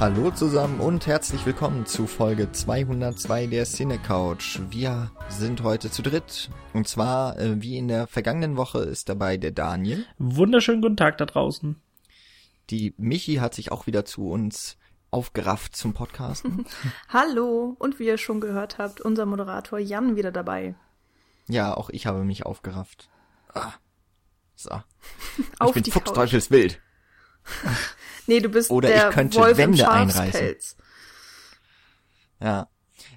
Hallo zusammen und herzlich willkommen zu Folge 202 der Cine Couch. Wir sind heute zu dritt und zwar äh, wie in der vergangenen Woche ist dabei der Daniel. Wunderschönen guten Tag da draußen. Die Michi hat sich auch wieder zu uns aufgerafft zum Podcasten. Hallo und wie ihr schon gehört habt, unser Moderator Jan wieder dabei. Ja, auch ich habe mich aufgerafft. Ah. So. Auf ich bin die fuchsteufelswild. Nee, du bist Oder der ich könnte Wolf Wände im einreißen. Ja.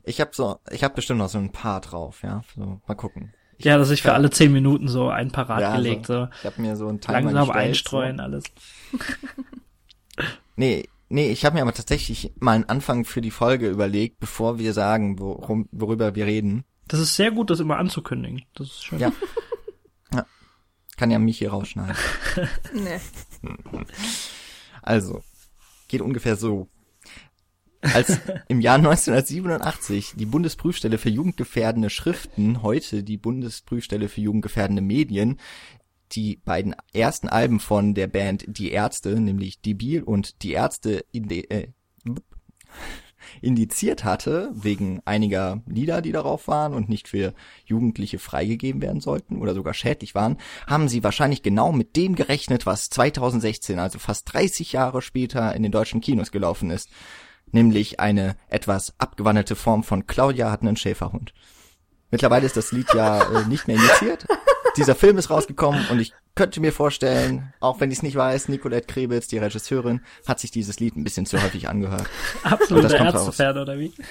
Ich habe so, ich habe bestimmt noch so ein paar drauf, ja. So, mal gucken. Ich, Ja, dass ich für alle zehn Minuten so ein Parat Ja, gelegt, so Ich habe mir so ein Timer langsam gestellt, einstreuen So. alles. Nee, nee, ich habe mir aber tatsächlich mal einen Anfang für die Folge überlegt, bevor wir sagen, worum, worüber wir reden. Das ist sehr gut, das immer anzukündigen. Das ist schön. Ja. Kann ja mich hier rausschneiden. Nee. Also, geht ungefähr so. Als im Jahr 1987 die Bundesprüfstelle für jugendgefährdende Schriften, heute die Bundesprüfstelle für jugendgefährdende Medien, die beiden ersten Alben von der Band Die Ärzte, nämlich Debil und Die Ärzte inde äh, indiziert hatte, wegen einiger Lieder, die darauf waren und nicht für Jugendliche freigegeben werden sollten oder sogar schädlich waren, haben sie wahrscheinlich genau mit dem gerechnet, was 2016, also fast 30 Jahre später in den deutschen Kinos gelaufen ist. Nämlich eine etwas abgewandelte Form von Claudia hat einen Schäferhund. Mittlerweile ist das Lied ja äh, nicht mehr indiziert. Dieser Film ist rausgekommen und ich könnte mir vorstellen, auch wenn ich es nicht weiß, Nicolette Krebitz, die Regisseurin, hat sich dieses Lied ein bisschen zu häufig angehört. Und Absoluter das kommt Ärztefan, oder wie?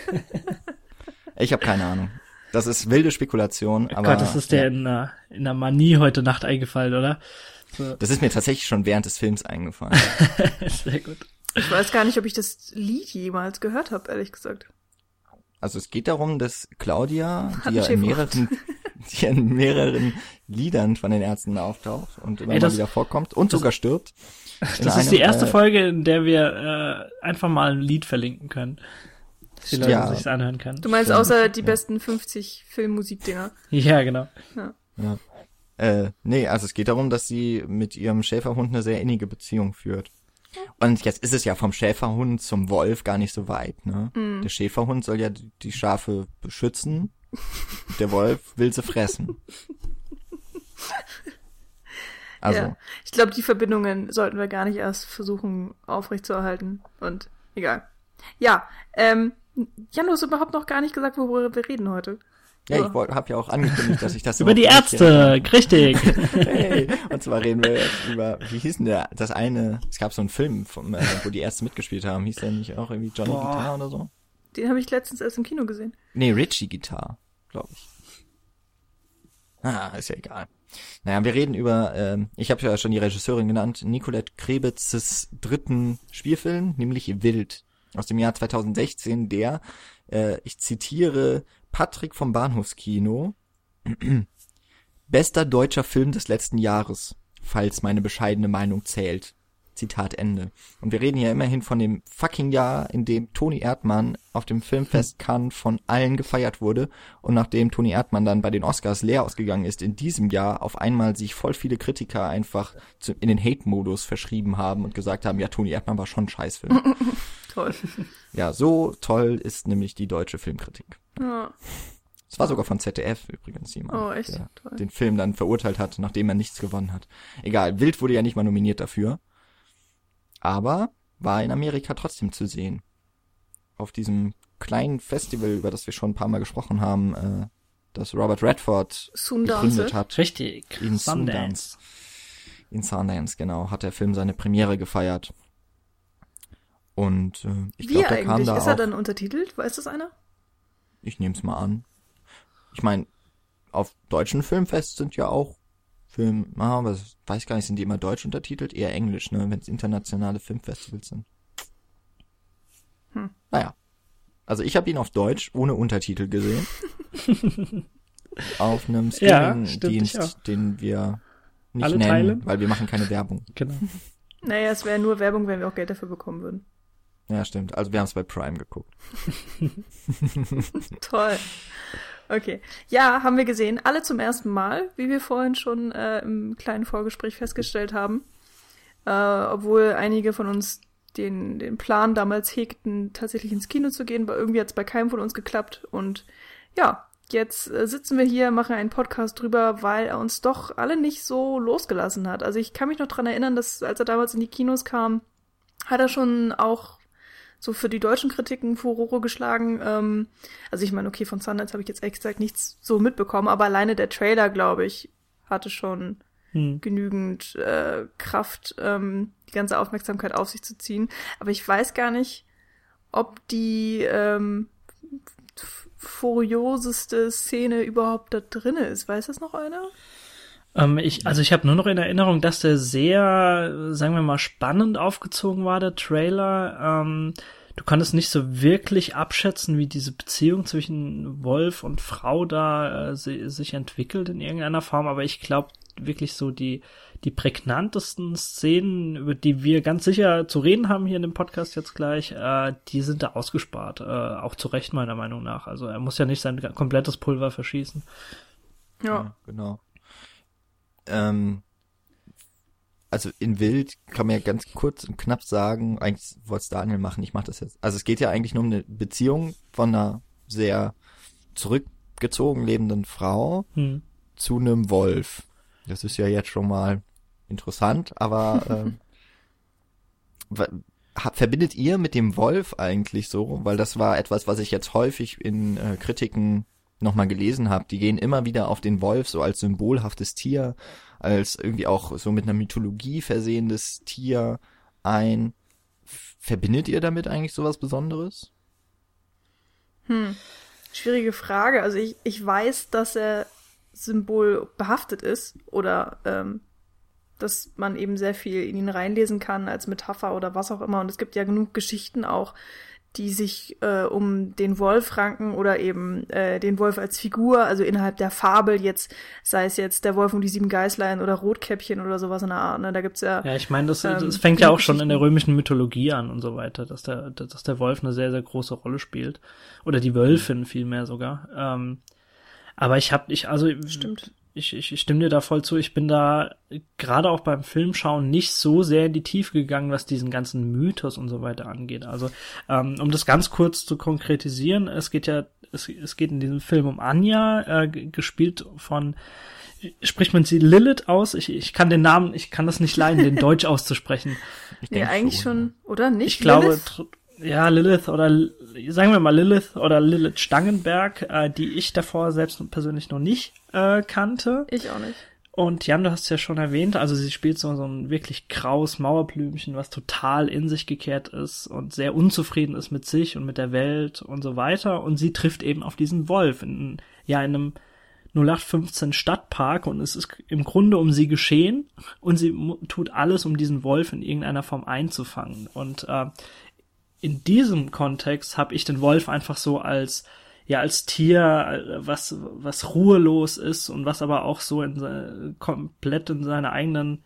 Ich habe keine Ahnung. Das ist wilde Spekulation, aber Gott, das ist der in einer, in einer Manie heute Nacht eingefallen, oder? So, das ist mir tatsächlich schon während des Films eingefallen. sehr gut. Ich weiß gar nicht, ob ich das Lied jemals gehört habe, ehrlich gesagt. Also es geht darum, dass Claudia, Hat die ja in mehreren, die ja in mehreren Liedern von den Ärzten auftaucht und immer Ey, mal das- wieder vorkommt und sogar stirbt. Das ist die erste äh, Folge, in der wir äh, einfach mal ein Lied verlinken können. Dass die Leute Ja. sich's anhören können. Du meinst Stimmt, außer die ja. besten 50 Filmmusikdinger. Ja, genau. Ja. Äh, nee, also es geht darum, dass sie mit ihrem Schäferhund eine sehr innige Beziehung führt. Und jetzt ist es ja vom Schäferhund zum Wolf gar nicht so weit, ne? Der Schäferhund soll ja die Schafe beschützen, der Wolf will sie fressen. Also, Ja. Ich glaube, die Verbindungen sollten wir gar nicht erst versuchen aufrechtzuerhalten. Und egal. Ja, ähm, Jan, du hast überhaupt noch gar nicht gesagt, worüber wir reden heute. ja, ich habe ja auch angekündigt, dass ich das Über die Ärzte, richtig. Hey, und zwar reden wir jetzt über, wie hieß denn der, das eine, es gab so einen Film, vom, äh, wo die Ärzte mitgespielt haben, hieß der nicht auch irgendwie Johnny Boah. Guitar oder so? Den habe ich letztens erst im Kino gesehen. Nee, Richie Guitar, glaube ich. Ah, ist ja egal. Naja, wir reden über, ähm, ich habe ja schon die Regisseurin genannt, Nicolette Krebitzes dritten Spielfilm, nämlich Wild, aus dem Jahr 2016, der, äh, ich zitiere Patrick vom Bahnhofskino, bester deutscher Film des letzten Jahres, falls meine bescheidene Meinung zählt. Zitat Ende. Und wir reden ja immerhin von dem fucking Jahr, in dem Toni Erdmann auf dem Filmfest Cannes von allen gefeiert wurde und nachdem Toni Erdmann dann bei den Oscars leer ausgegangen ist, in diesem Jahr auf einmal sich voll viele Kritiker einfach zu, in den Hate-Modus verschrieben haben und gesagt haben, ja, Toni Erdmann war schon ein Scheißfilm. Toll. ja, so toll ist nämlich die deutsche Filmkritik. Ja. Es war sogar von ZDF übrigens jemand, Oh, echt? der Toll. den Film dann verurteilt hat, nachdem er nichts gewonnen hat. Egal, Wild wurde ja nicht mal nominiert dafür. Aber war in Amerika trotzdem zu sehen. Auf diesem kleinen Festival, über das wir schon ein paar Mal gesprochen haben, äh, das Robert Redford Sundance. gegründet hat. Richtig. In Sundance. In Sundance, genau, hat der Film seine Premiere gefeiert. Und äh, ich Wie glaube, der kam eigentlich? da Ist auch. er dann untertitelt? Weiß das einer? Ich nehme es mal an. Ich meine, auf deutschen Filmfests sind ja auch Film, ah, aber ich weiß gar nicht, sind die immer deutsch untertitelt? Eher englisch, ne, wenn es internationale Filmfestivals sind. Hm. Naja. Also ich habe ihn auf Deutsch ohne Untertitel gesehen. auf einem Ja, Streaming-Dienst, auch. den wir nicht Alle nennen, Teile? weil wir machen keine Werbung. Genau. Naja, es wäre nur Werbung, wenn wir auch Geld dafür bekommen würden. Ja, stimmt. Also wir haben es bei Prime geguckt. Toll. Okay. Ja, haben wir gesehen. Alle zum ersten Mal, wie wir vorhin schon äh, im kleinen Vorgespräch festgestellt haben. Äh, obwohl einige von uns den, den Plan damals hegten, tatsächlich ins Kino zu gehen, weil irgendwie hat es bei keinem von uns geklappt. Und ja, jetzt äh, sitzen wir hier, machen einen Podcast drüber, weil er uns doch alle nicht so losgelassen hat. Also ich kann mich noch dran erinnern, dass als er damals in die Kinos kam, hat er schon auch so für die deutschen Kritiken Furore geschlagen. Ähm, also ich meine, okay, von Sundance habe ich jetzt ehrlich gesagt nichts so mitbekommen, aber alleine der Trailer, glaube ich, hatte schon hm. genügend äh, Kraft, ähm, die ganze Aufmerksamkeit auf sich zu ziehen. Aber ich weiß gar nicht, ob die ähm, furioseste Szene überhaupt da drin ist. Weiß das noch einer? Ähm, ich, also ich habe nur noch in Erinnerung, dass der sehr, sagen wir mal, spannend aufgezogen war, der Trailer. Ähm, du konntest nicht so wirklich abschätzen, wie diese Beziehung zwischen Wolf und Frau da äh, sich entwickelt in irgendeiner Form, aber ich glaube wirklich so die, die prägnantesten Szenen, über die wir ganz sicher zu reden haben hier in dem Podcast jetzt gleich, äh, die sind da ausgespart. Äh, auch zu Recht meiner Meinung nach. Also er muss ja nicht sein komplettes Pulver verschießen. Ja, ja genau. Ähm, also in Wild kann man ja ganz kurz und knapp sagen, eigentlich wollte es Daniel machen, ich mache das jetzt. Also es geht ja eigentlich nur um eine Beziehung von einer sehr zurückgezogen lebenden Frau hm. zu einem Wolf. Das ist ja jetzt schon mal interessant, aber ähm, verbindet ihr mit dem Wolf eigentlich so? Weil das war etwas, was ich jetzt häufig in äh, Kritiken nochmal gelesen habe. Die gehen immer wieder auf den Wolf so als symbolhaftes Tier, als irgendwie auch so mit einer Mythologie versehendes Tier ein. Verbindet ihr damit eigentlich sowas Besonderes? Hm. Schwierige Frage. Also ich, ich weiß, dass er Symbol behaftet ist oder ähm, dass man eben sehr viel in ihn reinlesen kann als Metapher oder was auch immer. Und es gibt ja genug Geschichten auch, die sich äh, um den Wolf ranken oder eben äh, den Wolf als Figur, also innerhalb der Fabel jetzt, sei es jetzt der Wolf und die sieben Geißlein oder Rotkäppchen oder sowas in der Art. Ne? Da gibt's ja. Ja, ich meine, das, ähm, das fängt ja auch schon in der römischen Mythologie an und so weiter, dass der, dass der Wolf eine sehr, sehr große Rolle spielt. Oder die Wölfin vielmehr sogar. Ähm, aber ich habe, ich, also Stimmt ich, ich, ich stimme dir da voll zu. Ich bin da gerade auch beim Filmschauen nicht so sehr in die Tiefe gegangen, was diesen ganzen Mythos und so weiter angeht. Also, ähm, um das ganz kurz zu konkretisieren, es geht ja, es, es geht in diesem Film um Anja, äh, gespielt von spricht man sie Lilith aus? Ich, ich kann den Namen, ich kann das nicht leiden, den Deutsch auszusprechen. Ich nee, eigentlich schon, oder nicht? Ich glaube, ja, Lilith oder sagen wir mal Lilith oder Lilith Stangenberg, äh, die ich davor selbst persönlich noch nicht äh, kannte. Ich auch nicht. Und Jan, du hast es ja schon erwähnt, also sie spielt so, so ein wirklich graues Mauerblümchen, was total in sich gekehrt ist und sehr unzufrieden ist mit sich und mit der Welt und so weiter. Und sie trifft eben auf diesen Wolf in, ja, in einem 0815 Stadtpark und es ist im Grunde um sie geschehen und sie tut alles, um diesen Wolf in irgendeiner Form einzufangen. Und äh, in diesem Kontext habe ich den Wolf einfach so als ja als Tier, was was ruhelos ist und was aber auch so in komplett in seiner eigenen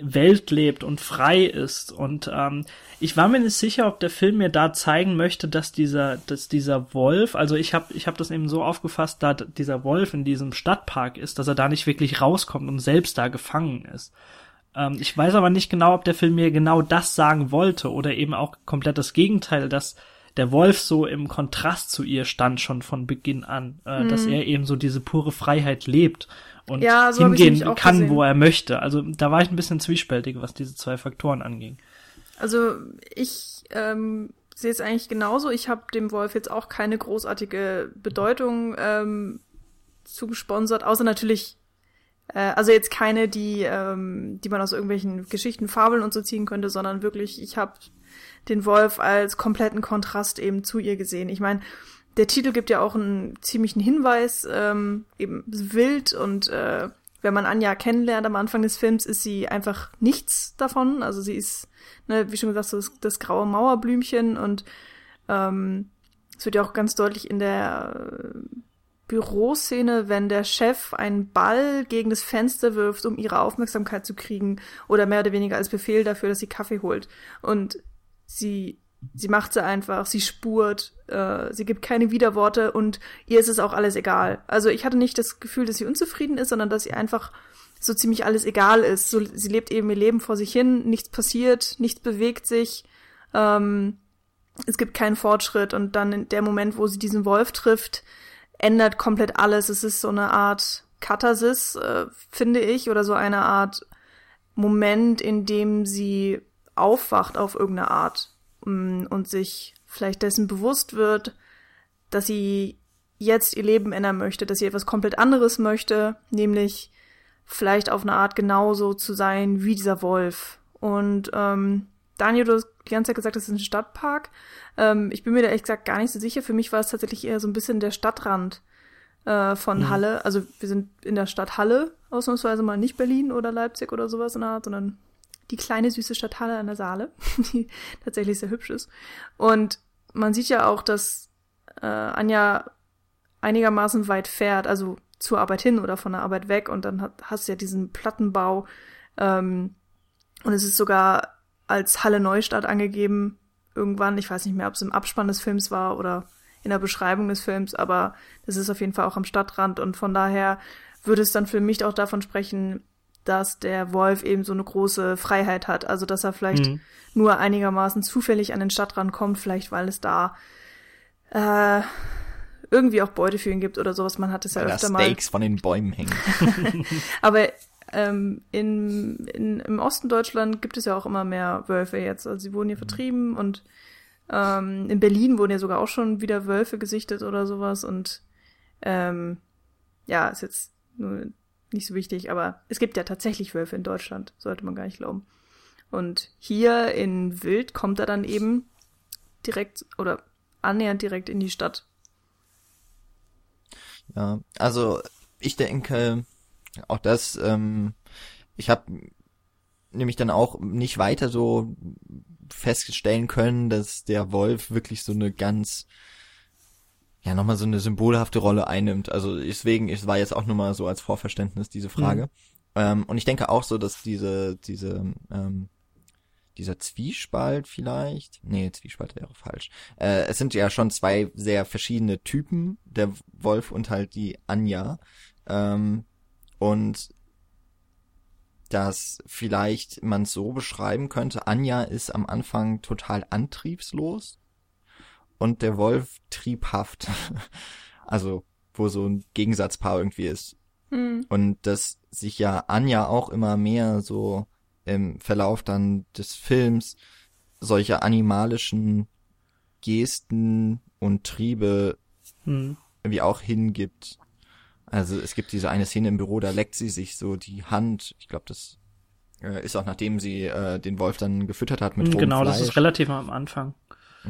Welt lebt und frei ist. Und ähm, ich war mir nicht sicher, ob der Film mir da zeigen möchte, dass dieser, dass dieser Wolf, also ich habe ich hab das eben so aufgefasst, da dieser Wolf in diesem Stadtpark ist, dass er da nicht wirklich rauskommt und selbst da gefangen ist. Ähm, ich weiß aber nicht genau, ob der Film mir genau das sagen wollte oder eben auch komplett das Gegenteil, dass der Wolf so im Kontrast zu ihr stand schon von Beginn an, äh, mhm. dass er eben so diese pure Freiheit lebt und ja, so hingehen kann, gesehen. wo er möchte. Also da war ich ein bisschen zwiespältig, was diese zwei Faktoren anging. Also ich ähm, sehe es eigentlich genauso. Ich habe dem Wolf jetzt auch keine großartige Bedeutung ähm, zugesponsert, außer natürlich also jetzt keine, die, ähm, die man aus irgendwelchen Geschichten, Fabeln und so ziehen könnte, sondern wirklich, ich habe den Wolf als kompletten Kontrast eben zu ihr gesehen. Ich meine, der Titel gibt ja auch einen ziemlichen Hinweis, ähm, eben wild und äh, wenn man Anja kennenlernt am Anfang des Films, ist sie einfach nichts davon. Also sie ist, ne, wie schon gesagt, so das, das graue Mauerblümchen und ähm, es wird ja auch ganz deutlich in der Büroszene, wenn der Chef einen Ball gegen das Fenster wirft, um ihre Aufmerksamkeit zu kriegen oder mehr oder weniger als Befehl dafür, dass sie Kaffee holt. Und sie, sie macht sie einfach, sie spurt, äh, sie gibt keine Widerworte und ihr ist es auch alles egal. Also ich hatte nicht das Gefühl, dass sie unzufrieden ist, sondern dass sie einfach so ziemlich alles egal ist. So, sie lebt eben ihr Leben vor sich hin, nichts passiert, nichts bewegt sich Ähm, es gibt keinen Fortschritt und dann in der Moment, wo sie diesen Wolf trifft, ändert komplett alles. Es ist so eine Art Katharsis, äh, finde ich, oder so eine Art Moment, in dem sie aufwacht auf irgendeine Art mm, und sich vielleicht dessen bewusst wird, dass sie jetzt ihr Leben ändern möchte, dass sie etwas komplett anderes möchte, nämlich vielleicht auf eine Art genauso zu sein wie dieser Wolf. Und ähm, Daniel, du hast die ganze Zeit gesagt, das ist ein Stadtpark. Ähm, ich bin mir da ehrlich gesagt gar nicht so sicher. Für mich war es tatsächlich eher so ein bisschen der Stadtrand äh, von mhm. Halle. Also wir sind in der Stadt Halle, ausnahmsweise mal nicht Berlin oder Leipzig oder sowas in der Art, sondern die kleine süße Stadt Halle an der Saale, die tatsächlich sehr hübsch ist. Und man sieht ja auch, dass äh, Anja einigermaßen weit fährt, also zur Arbeit hin oder von der Arbeit weg und dann hat, hast du ja diesen Plattenbau ähm, und es ist sogar als Halle Neustadt angegeben irgendwann. Ich weiß nicht mehr, ob es im Abspann des Films war oder in der Beschreibung des Films, aber das ist auf jeden Fall auch am Stadtrand und von daher würde es dann für mich auch davon sprechen, dass der Wolf eben so eine große Freiheit hat. Also dass er vielleicht mhm. nur einigermaßen zufällig an den Stadtrand kommt, vielleicht weil es da äh, irgendwie auch Beute für ihn gibt oder sowas. Man hat es ja Weil öfter Steaks mal. von den Bäumen hängen. Aber ähm, in, in, im Osten Deutschland gibt es ja auch immer mehr Wölfe jetzt. Also sie wurden hier mhm. vertrieben und ähm, in Berlin wurden ja sogar auch schon wieder Wölfe gesichtet oder sowas. Und ähm, ja, ist jetzt nur nicht so wichtig, aber es gibt ja tatsächlich Wölfe in Deutschland, sollte man gar nicht glauben. Und hier in Wild kommt er dann eben direkt oder annähernd direkt in die Stadt. Ja, also ich denke, auch das, ähm, ich habe nämlich dann auch nicht weiter so feststellen können, dass der Wolf wirklich so eine ganz ja nochmal so eine symbolhafte Rolle einnimmt. Also deswegen, es war jetzt auch nur mal so als Vorverständnis diese Frage. Mhm. Ähm, und ich denke auch so, dass diese diese ähm, dieser Zwiespalt vielleicht. Nee, Zwiespalt wäre falsch. Äh, es sind ja schon zwei sehr verschiedene Typen, der Wolf und halt die Anja. Ähm, und dass vielleicht man es so beschreiben könnte, Anja ist am Anfang total antriebslos und der Wolf triebhaft. also, wo so ein Gegensatzpaar irgendwie ist. Mhm. Und dass sich ja Anja auch immer mehr so im Verlauf dann des Films solche animalischen Gesten und Triebe hm. irgendwie auch hingibt. Also es gibt diese eine Szene im Büro, da leckt sie sich so die Hand. Ich glaube, das äh, ist auch nachdem sie äh, den Wolf dann gefüttert hat mit Genau, Fleisch. das ist relativ am Anfang.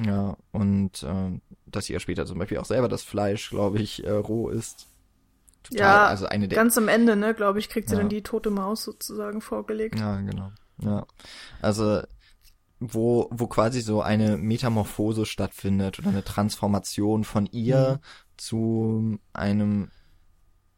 Ja, und äh, dass sie ja später zum Beispiel auch selber das Fleisch, glaube ich, äh, roh ist. Total, ja, also eine der ganz am Ende, ne, glaube ich, kriegt sie ja. dann die tote Maus sozusagen vorgelegt. Ja, genau. Ja. Also wo wo quasi so eine Metamorphose stattfindet oder eine Transformation von ihr mhm. zu einem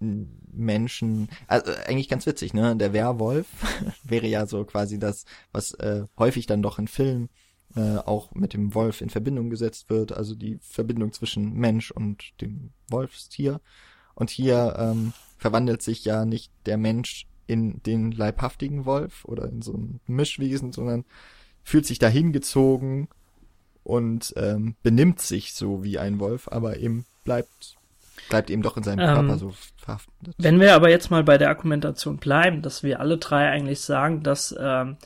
Menschen, also eigentlich ganz witzig, ne? Der Werwolf wäre ja so quasi das, was äh, häufig dann doch in Filmen äh, auch mit dem Wolf in Verbindung gesetzt wird, also die Verbindung zwischen Mensch und dem Wolfstier. Und hier ähm, verwandelt sich ja nicht der Mensch in den leibhaftigen Wolf oder in so ein Mischwesen, sondern fühlt sich dahin gezogen und ähm, benimmt sich so wie ein Wolf, aber eben bleibt bleibt eben doch in seinem ähm, Körper so verhaftet. Wenn wir aber jetzt mal bei der Argumentation bleiben, dass wir alle drei eigentlich sagen, dass ähm,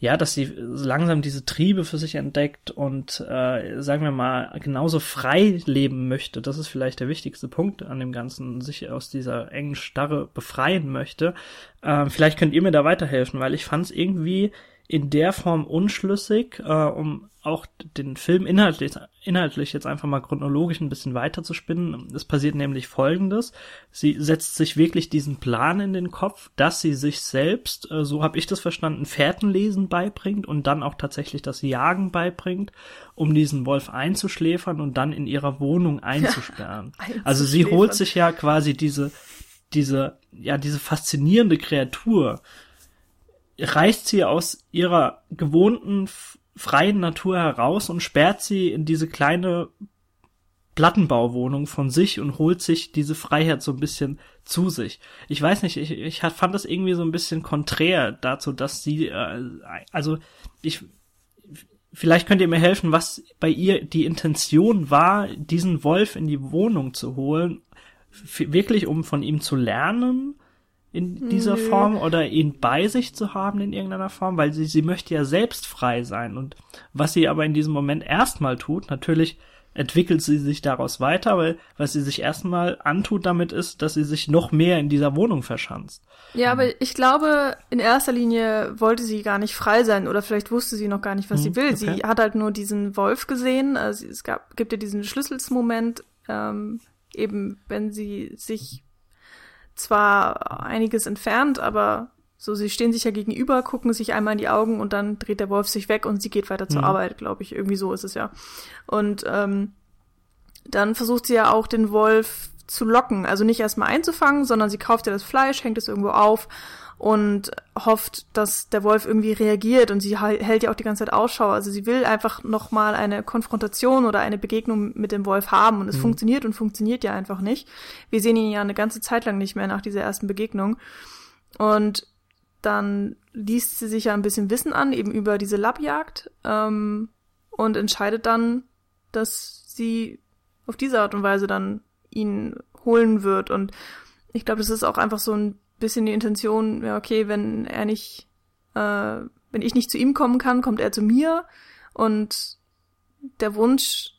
ja, dass sie langsam diese Triebe für sich entdeckt und äh, sagen wir mal genauso frei leben möchte. Das ist vielleicht der wichtigste Punkt an dem Ganzen, sich aus dieser engen Starre befreien möchte. Äh, vielleicht könnt ihr mir da weiterhelfen, weil ich fand es irgendwie in der Form unschlüssig, äh, um auch den Film inhaltlich, inhaltlich jetzt einfach mal chronologisch ein bisschen weiter zu spinnen. Es passiert nämlich Folgendes. Sie setzt sich wirklich diesen Plan in den Kopf, dass sie sich selbst, äh, so habe ich das verstanden, Fährtenlesen beibringt und dann auch tatsächlich das Jagen beibringt, um diesen Wolf einzuschläfern und dann in ihrer Wohnung einzusperren. Also sie holt sich ja quasi diese, diese, ja, diese faszinierende Kreatur, reißt sie aus ihrer gewohnten freien Natur heraus und sperrt sie in diese kleine Plattenbauwohnung von sich und holt sich diese Freiheit so ein bisschen zu sich. Ich weiß nicht, ich, ich fand das irgendwie so ein bisschen konträr dazu, dass sie, äh, also ich vielleicht könnt ihr mir helfen, was bei ihr die Intention war, diesen Wolf in die Wohnung zu holen, wirklich um von ihm zu lernen in dieser Nö. Form oder ihn bei sich zu haben in irgendeiner Form, weil sie, sie möchte ja selbst frei sein. Und was sie aber in diesem Moment erstmal tut, natürlich entwickelt sie sich daraus weiter, weil was sie sich erstmal antut damit ist, dass sie sich noch mehr in dieser Wohnung verschanzt. Ja, aber ich glaube, in erster Linie wollte sie gar nicht frei sein oder vielleicht wusste sie noch gar nicht, was hm, sie will. Okay. Sie hat halt nur diesen Wolf gesehen. Also es gab, gibt ja diesen Schlüsselsmoment, ähm, eben wenn sie sich zwar einiges entfernt, aber so, sie stehen sich ja gegenüber, gucken sich einmal in die Augen und dann dreht der Wolf sich weg und sie geht weiter zur mhm. Arbeit, glaube ich. Irgendwie so ist es ja. Und ähm, dann versucht sie ja auch den Wolf zu locken. Also nicht erstmal einzufangen, sondern sie kauft ja das Fleisch, hängt es irgendwo auf und hofft, dass der Wolf irgendwie reagiert und sie hält ja auch die ganze Zeit Ausschau. Also sie will einfach nochmal eine Konfrontation oder eine Begegnung mit dem Wolf haben und es mhm. funktioniert und funktioniert ja einfach nicht. Wir sehen ihn ja eine ganze Zeit lang nicht mehr nach dieser ersten Begegnung. Und dann liest sie sich ja ein bisschen Wissen an, eben über diese Lappjagd ähm, und entscheidet dann, dass sie auf diese Art und Weise dann ihn holen wird. Und ich glaube, das ist auch einfach so ein bisschen die Intention, ja, okay, wenn er nicht, äh, wenn ich nicht zu ihm kommen kann, kommt er zu mir und der Wunsch,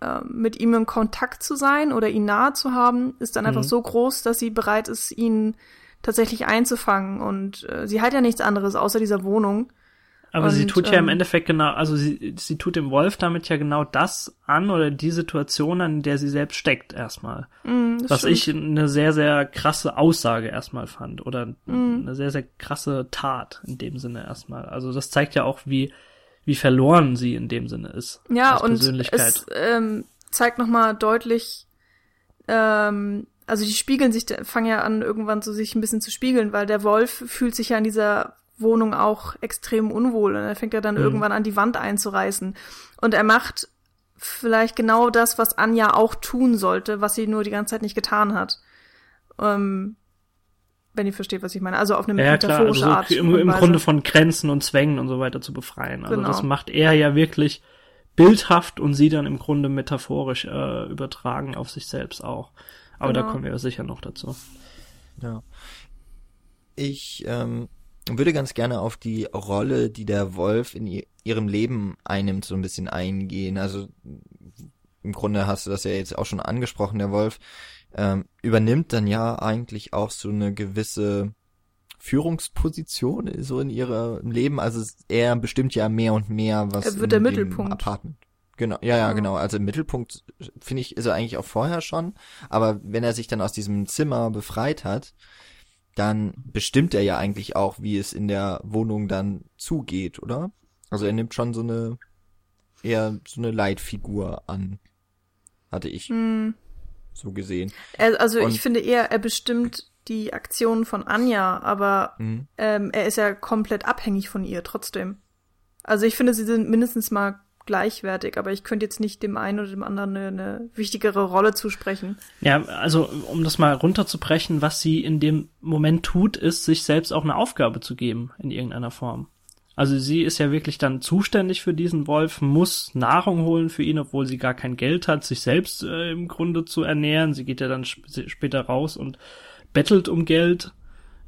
äh, mit ihm in Kontakt zu sein oder ihn nahe zu haben, ist dann mhm. einfach so groß, dass sie bereit ist, ihn tatsächlich einzufangen. Und äh, sie hat ja nichts anderes außer dieser Wohnung. Aber und, sie tut ja im ähm, Endeffekt genau, also sie, sie tut dem Wolf damit ja genau das an oder die Situation, an der sie selbst steckt erstmal. Mm, was stimmt. ich eine sehr, sehr krasse Aussage erstmal fand oder mm. eine sehr, sehr krasse Tat in dem Sinne erstmal. Also das zeigt ja auch, wie, wie verloren sie in dem Sinne ist. Ja, und es ähm, zeigt nochmal deutlich, ähm, also die spiegeln sich, fangen ja an, irgendwann so sich ein bisschen zu spiegeln, weil der Wolf fühlt sich ja in dieser Wohnung auch extrem unwohl und er fängt ja dann mhm. irgendwann an, die Wand einzureißen. Und er macht vielleicht genau das, was Anja auch tun sollte, was sie nur die ganze Zeit nicht getan hat. Ähm, wenn ihr versteht, was ich meine. Also auf eine ja, metaphorische klar. Also so Art. Im, Im Grunde von Grenzen und Zwängen und so weiter zu befreien. Also genau. das macht er ja wirklich bildhaft und sie dann im Grunde metaphorisch äh, übertragen auf sich selbst auch. Aber genau. da kommen wir ja sicher noch dazu. Ja. Ich ähm, würde ganz gerne auf die Rolle, die der Wolf in ihrem Leben einnimmt, so ein bisschen eingehen. Also im Grunde hast du das ja jetzt auch schon angesprochen, der Wolf ähm, übernimmt dann ja eigentlich auch so eine gewisse Führungsposition so in ihrem Leben. Also er bestimmt ja mehr und mehr, was er wird der Mittelpunkt. Apartment Genau, ja, ja, genau. Also im Mittelpunkt finde ich, ist er eigentlich auch vorher schon. Aber wenn er sich dann aus diesem Zimmer befreit hat, dann bestimmt er ja eigentlich auch, wie es in der Wohnung dann zugeht, oder? Also er nimmt schon so eine, eher so eine Leitfigur an. Hatte ich hm. so gesehen. Also Und, ich finde eher, er bestimmt die Aktionen von Anja, aber hm. ähm, er ist ja komplett abhängig von ihr trotzdem. Also ich finde, sie sind mindestens mal gleichwertig, aber ich könnte jetzt nicht dem einen oder dem anderen eine, eine wichtigere Rolle zusprechen. Ja, also um das mal runterzubrechen, was sie in dem Moment tut, ist, sich selbst auch eine Aufgabe zu geben in irgendeiner Form. Also sie ist ja wirklich dann zuständig für diesen Wolf, muss Nahrung holen für ihn, obwohl sie gar kein Geld hat, sich selbst äh, im Grunde zu ernähren. Sie geht ja dann sp später raus und bettelt um Geld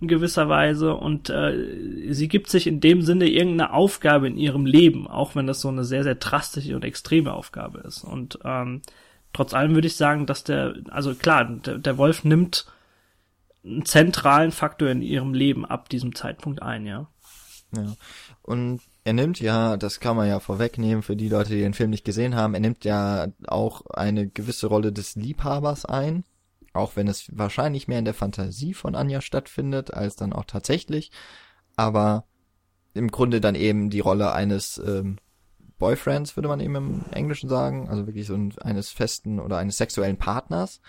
in gewisser Weise und äh, sie gibt sich in dem Sinne irgendeine Aufgabe in ihrem Leben, auch wenn das so eine sehr, sehr drastische und extreme Aufgabe ist. Und ähm, trotz allem würde ich sagen, dass der, also klar, der, der Wolf nimmt einen zentralen Faktor in ihrem Leben ab diesem Zeitpunkt ein, ja. Ja. Und er nimmt ja, das kann man ja vorwegnehmen für die Leute, die den Film nicht gesehen haben, er nimmt ja auch eine gewisse Rolle des Liebhabers ein auch wenn es wahrscheinlich mehr in der Fantasie von Anja stattfindet, als dann auch tatsächlich. Aber im Grunde dann eben die Rolle eines ähm, Boyfriends, würde man eben im Englischen sagen. Also wirklich so ein, eines festen oder eines sexuellen Partners.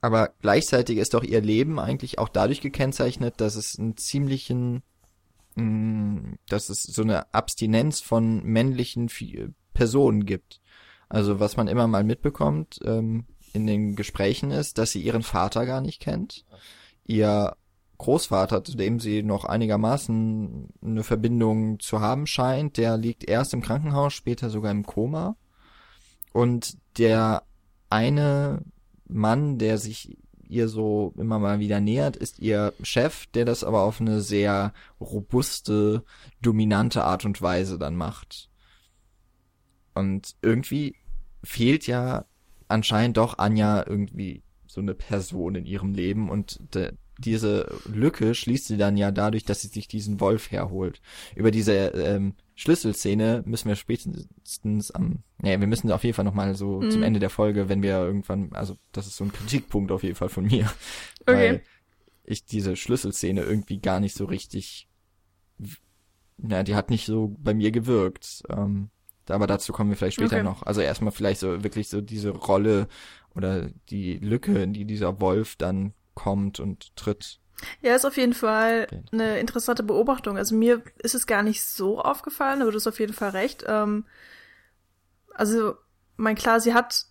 Aber gleichzeitig ist doch ihr Leben eigentlich auch dadurch gekennzeichnet, dass es einen ziemlichen, mh, mm, dass es so eine Abstinenz von männlichen Personen gibt. Also was man immer mal mitbekommt, ähm, in den Gesprächen ist, dass sie ihren Vater gar nicht kennt. Ihr Großvater, zu dem sie noch einigermaßen eine Verbindung zu haben scheint, der liegt erst im Krankenhaus, später sogar im Koma. Und der eine Mann, der sich ihr so immer mal wieder nähert, ist ihr Chef, der das aber auf eine sehr robuste, dominante Art und Weise dann macht. Und irgendwie fehlt ja anscheinend doch Anja irgendwie so eine Person in ihrem Leben und diese Lücke schließt sie dann ja dadurch, dass sie sich diesen Wolf herholt. Über diese ähm, Schlüsselszene müssen wir spätestens am, ja, wir müssen auf jeden Fall nochmal so mhm. zum Ende der Folge, wenn wir irgendwann, also das ist so ein Kritikpunkt auf jeden Fall von mir. Okay. Weil ich diese Schlüsselszene irgendwie gar nicht so richtig, ja, die hat nicht so bei mir gewirkt. Ähm, aber dazu kommen wir vielleicht später okay. noch. Also erstmal vielleicht so wirklich so diese Rolle oder die Lücke, in die dieser Wolf dann kommt und tritt. Ja, ist auf jeden Fall eine interessante Beobachtung. Also mir ist es gar nicht so aufgefallen, aber du hast auf jeden Fall recht. Ähm, also, mein klar, sie hat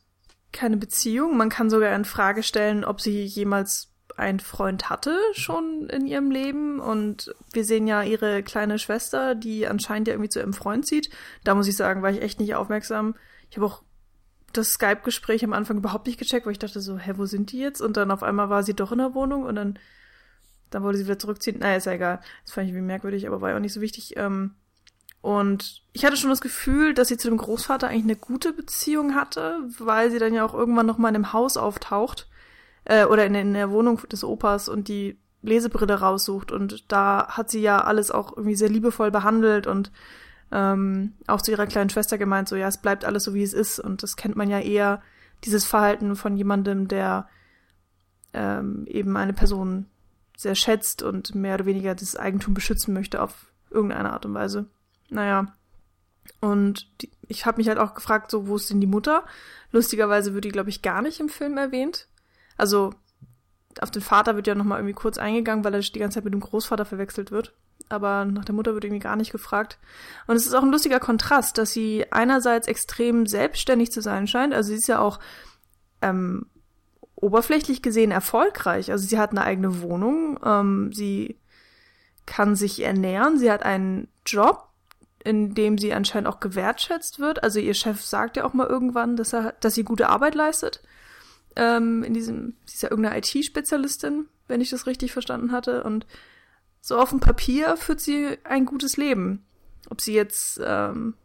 keine Beziehung. Man kann sogar in Frage stellen, ob sie jemals einen Freund hatte schon in ihrem Leben. Und wir sehen ja ihre kleine Schwester, die anscheinend ja irgendwie zu ihrem Freund zieht. Da muss ich sagen, war ich echt nicht aufmerksam. Ich habe auch das Skype-Gespräch am Anfang überhaupt nicht gecheckt, weil ich dachte so, hä, wo sind die jetzt? Und dann auf einmal war sie doch in der Wohnung und dann dann wollte sie wieder zurückziehen. Naja, ist ja egal. Das fand ich irgendwie merkwürdig, aber war ja auch nicht so wichtig. Ähm, und ich hatte schon das Gefühl, dass sie zu dem Großvater eigentlich eine gute Beziehung hatte, weil sie dann ja auch irgendwann noch mal in einem Haus auftaucht äh, oder in, in der Wohnung des Opas und die Lesebrille raussucht. Und da hat sie ja alles auch irgendwie sehr liebevoll behandelt und ähm, auch zu ihrer kleinen Schwester gemeint, so ja, es bleibt alles so, wie es ist. Und das kennt man ja eher, dieses Verhalten von jemandem, der ähm, eben eine Person sehr schätzt und mehr oder weniger das Eigentum beschützen möchte auf irgendeine Art und Weise. Naja. Und die, ich habe mich halt auch gefragt, so, wo ist denn die Mutter? Lustigerweise wird die, glaube ich, gar nicht im Film erwähnt. Also, auf den Vater wird ja nochmal irgendwie kurz eingegangen, weil er die ganze Zeit mit dem Großvater verwechselt wird. Aber nach der Mutter wird irgendwie gar nicht gefragt. Und es ist auch ein lustiger Kontrast, dass sie einerseits extrem selbstständig zu sein scheint. Also sie ist ja auch ähm, oberflächlich gesehen erfolgreich. Also sie hat eine eigene Wohnung, ähm, sie kann sich ernähren, sie hat einen Job, in dem sie anscheinend auch gewertschätzt wird. Also ihr Chef sagt ja auch mal irgendwann, dass er, dass sie gute Arbeit leistet. Ähm, in diesem, sie ist ja irgendeine IT-Spezialistin, wenn ich das richtig verstanden hatte. Und so auf dem Papier führt sie ein gutes Leben. Ob sie jetzt ähm,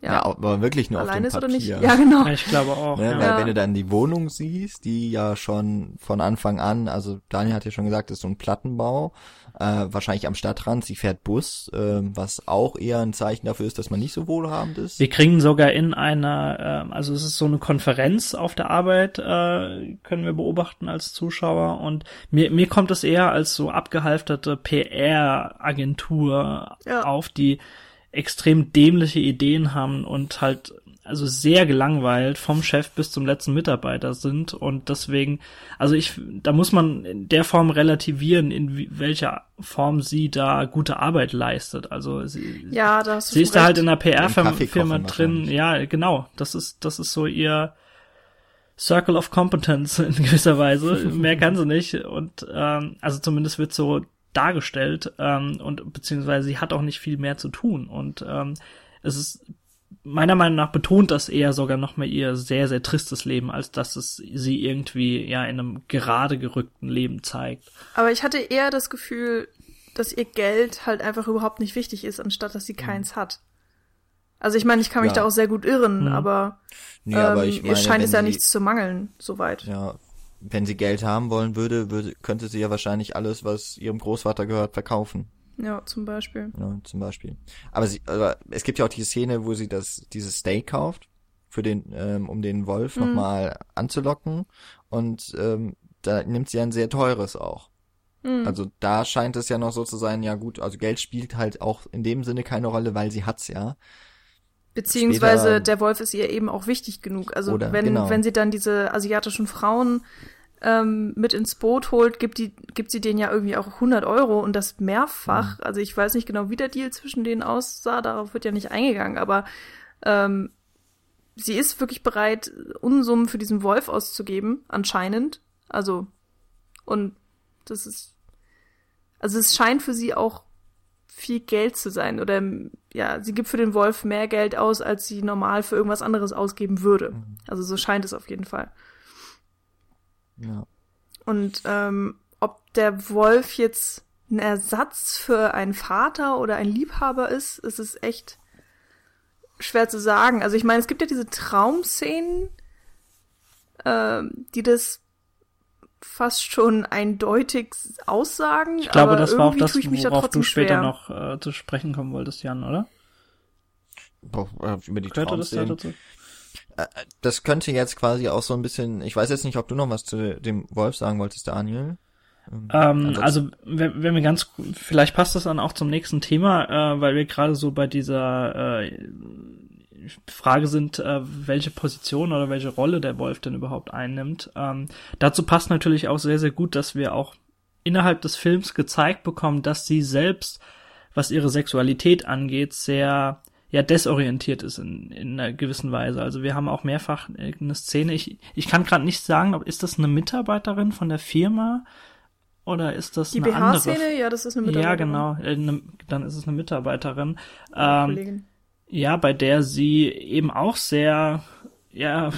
ja, ja, aber wirklich nur Allein auf dem Papier. Ist oder nicht? Ja, genau. Ich glaube auch. Ne, ja, Weil wenn du dann die Wohnung siehst, die ja schon von Anfang an, also Daniel hat ja schon gesagt, ist so ein Plattenbau, äh, wahrscheinlich am Stadtrand, sie fährt Bus, äh, was auch eher ein Zeichen dafür ist, dass man nicht so wohlhabend ist. Wir kriegen sogar in einer, äh, also es ist so eine Konferenz auf der Arbeit, äh, können wir beobachten als Zuschauer und mir, mir kommt es eher als so abgehalfterte PR-Agentur ja. auf, die extrem dämliche Ideen haben und halt also sehr gelangweilt vom Chef bis zum letzten Mitarbeiter sind und deswegen, also ich, da muss man in der Form relativieren, in welcher Form sie da gute Arbeit leistet. Also sie, ja, das sie ist da halt in einer PR-Firma drin. Ja, genau. Das ist, das ist so ihr Circle of Competence in gewisser Weise. Mehr kann sie nicht. Und ähm, also zumindest wird so dargestellt ähm, und beziehungsweise sie hat auch nicht viel mehr zu tun und ähm, es ist meiner Meinung nach betont das eher sogar noch mal ihr sehr sehr tristes Leben, als dass es sie irgendwie ja in einem gerade gerückten Leben zeigt. Aber ich hatte eher das Gefühl, dass ihr Geld halt einfach überhaupt nicht wichtig ist, anstatt dass sie mhm. keins hat. Also ich meine, ich kann mich ja. da auch sehr gut irren, mhm. aber, nee, aber ähm, meine, ihr scheint es ja nichts zu mangeln, soweit. Ja, wenn sie Geld haben wollen würde, würde, könnte sie ja wahrscheinlich alles, was ihrem Großvater gehört, verkaufen. Ja, zum Beispiel. Ja, zum Beispiel. Aber, sie, aber es gibt ja auch die Szene, wo sie das, dieses Steak kauft, für den, ähm, um den Wolf mhm. nochmal anzulocken. Und ähm, da nimmt sie ein sehr teures auch. Mhm. Also da scheint es ja noch so zu sein, ja gut, also Geld spielt halt auch in dem Sinne keine Rolle, weil sie hat's ja. Beziehungsweise Später, der Wolf ist ihr eben auch wichtig genug. Also oder, wenn, genau. wenn sie dann diese asiatischen Frauen ähm, mit ins Boot holt, gibt, die, gibt sie denen ja irgendwie auch 100 Euro und das mehrfach. Mhm. Also ich weiß nicht genau, wie der Deal zwischen denen aussah, darauf wird ja nicht eingegangen, aber ähm, sie ist wirklich bereit, Unsummen für diesen Wolf auszugeben, anscheinend. Also, und das ist Also es scheint für sie auch viel Geld zu sein. Oder ja, sie gibt für den Wolf mehr Geld aus, als sie normal für irgendwas anderes ausgeben würde. Mhm. Also so scheint es auf jeden Fall. Ja. Und ähm, ob der Wolf jetzt ein Ersatz für einen Vater oder ein Liebhaber ist, ist es echt schwer zu sagen. Also ich meine, es gibt ja diese Traumszenen, äh, die das fast schon eindeutig aussagen. Ich glaube, das war auch das, worauf du später schwer. noch äh, zu sprechen kommen wolltest, Jan, oder? Boah, äh, über die Traumszenen. Das, äh, das könnte jetzt quasi auch so ein bisschen, ich weiß jetzt nicht, ob du noch was zu dem Wolf sagen wolltest, Daniel. Ähm, ähm also wenn, wenn wir ganz, vielleicht passt das dann auch zum nächsten Thema, äh, weil wir gerade so bei dieser äh, Frage sind, äh, welche Position oder welche Rolle der Wolf denn überhaupt einnimmt. Ähm, dazu passt natürlich auch sehr, sehr gut, dass wir auch innerhalb des Films gezeigt bekommen, dass sie selbst, was ihre Sexualität angeht, sehr ja desorientiert ist in, in einer gewissen Weise. Also wir haben auch mehrfach eine Szene. Ich, ich kann gerade nicht sagen, ob ist das eine Mitarbeiterin von der Firma oder ist das Die eine andere? Die BH-Szene, ja, das ist eine Mitarbeiterin. Ja, genau. Äh, ne, dann ist es eine Mitarbeiterin. Ähm, ja, bei der sie eben auch sehr, ja,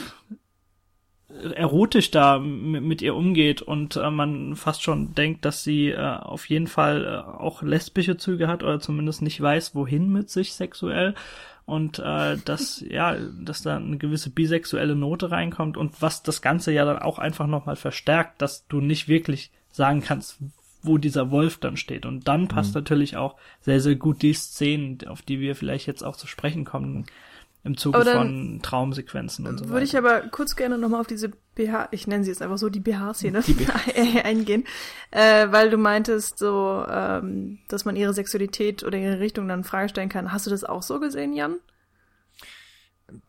erotisch da mit ihr umgeht und äh, man fast schon denkt, dass sie äh, auf jeden Fall äh, auch lesbische Züge hat oder zumindest nicht weiß, wohin mit sich sexuell und äh, dass ja, dass da eine gewisse bisexuelle Note reinkommt und was das Ganze ja dann auch einfach nochmal verstärkt, dass du nicht wirklich sagen kannst, wo dieser Wolf dann steht. Und dann passt mhm. natürlich auch sehr, sehr gut die Szenen, auf die wir vielleicht jetzt auch zu sprechen kommen, im Zuge von Traumsequenzen und so weiter. Würde ich aber kurz gerne nochmal auf diese BH, ich nenne sie jetzt einfach so, die BH-Szene BH. eingehen, äh, weil du meintest so, ähm, dass man ihre Sexualität oder ihre Richtung dann in Frage stellen kann. Hast du das auch so gesehen, Jan?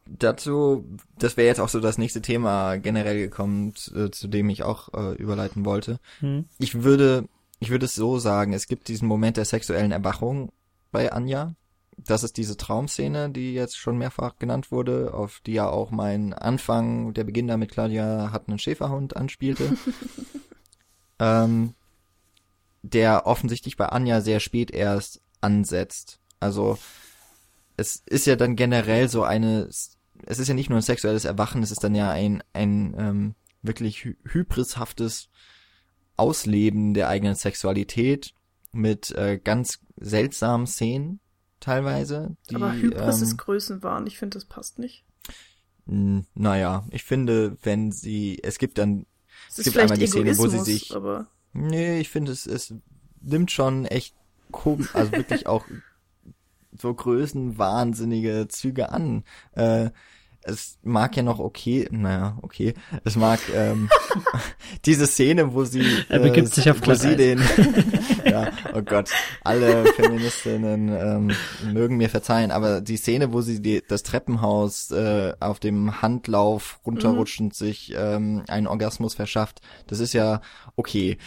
Dazu, das wäre jetzt auch so das nächste Thema generell gekommen, zu, äh, zu dem ich auch äh, überleiten wollte. Hm. Ich würde ich würde es so sagen, es gibt diesen Moment der sexuellen Erwachung bei Anja. Das ist diese Traumszene, die jetzt schon mehrfach genannt wurde, auf die ja auch mein Anfang, der Beginn damit Claudia hat einen Schäferhund anspielte. ähm, der offensichtlich bei Anja sehr spät erst ansetzt. Also es ist ja dann generell so eine, es ist ja nicht nur ein sexuelles Erwachen, es ist dann ja ein, ein ähm, wirklich hy hybrishaftes Ausleben der eigenen Sexualität mit äh, ganz seltsamen Szenen teilweise. Die, Aber Hybris ähm, ist Größenwahn. Ich finde, das passt nicht. Naja, ich finde, wenn sie, es gibt dann, es, es gibt einmal die Szene, wo sie sich, aber nee, ich finde, es, es nimmt schon echt komisch, also wirklich auch so größenwahnsinnige Züge an. Äh, es mag ja noch okay, naja, okay, es mag ähm, diese Szene, wo sie, er begibt äh, sich auf wo sie den, ja, oh Gott, alle Feministinnen ähm, mögen mir verzeihen, aber die Szene, wo sie die, das Treppenhaus äh, auf dem Handlauf runterrutschend mhm. sich ähm, einen Orgasmus verschafft, das ist ja okay.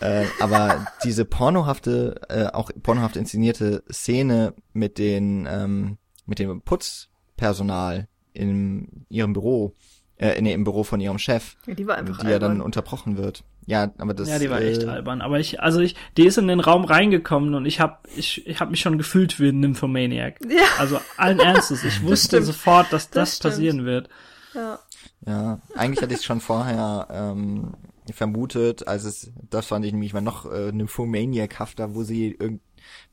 Äh, aber diese pornohafte, äh, auch pornohaft inszenierte Szene mit den, ähm, mit dem Putzpersonal, in ihrem Büro, äh, nee, im Büro von ihrem Chef, ja, die war einfach die ja dann unterbrochen wird. Ja, aber das. Ja, die war äh, echt albern. Aber ich, also ich, die ist in den Raum reingekommen und ich hab, ich, ich hab mich schon gefühlt wie ein Nymphomaniac. Ja. Also allen Ernstes, ich wusste das sofort, dass das, das passieren wird. Ja. Ja, eigentlich hatte ich schon vorher ähm, vermutet, als es, das fand ich nämlich mal noch äh, Nymphomaniac-hafter, wo sie irgend,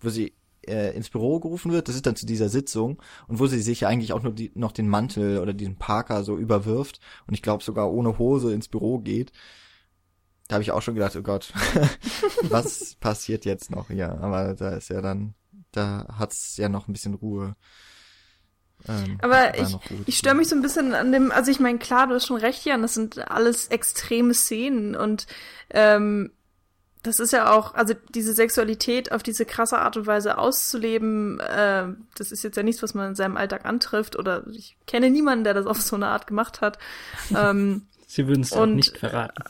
wo sie äh, ins Büro gerufen wird, das ist dann zu dieser Sitzung und wo sie sich ja eigentlich auch nur die, noch den Mantel oder diesen Parker so überwirft und ich glaube sogar ohne Hose ins Büro geht. Da habe ich auch schon gedacht, oh Gott, was passiert jetzt noch hier? Aber da ist ja dann, da hat's ja noch ein bisschen Ruhe. Ähm, aber ich, ich störe mich so ein bisschen an dem, also ich meine, klar, du hast schon recht, Jan, das sind alles extreme Szenen und ähm, das ist ja auch, also diese Sexualität auf diese krasse Art und Weise auszuleben, äh, das ist jetzt ja nichts, was man in seinem Alltag antrifft oder ich kenne niemanden, der das auf so eine Art gemacht hat. Ähm, Sie würden es nicht verraten.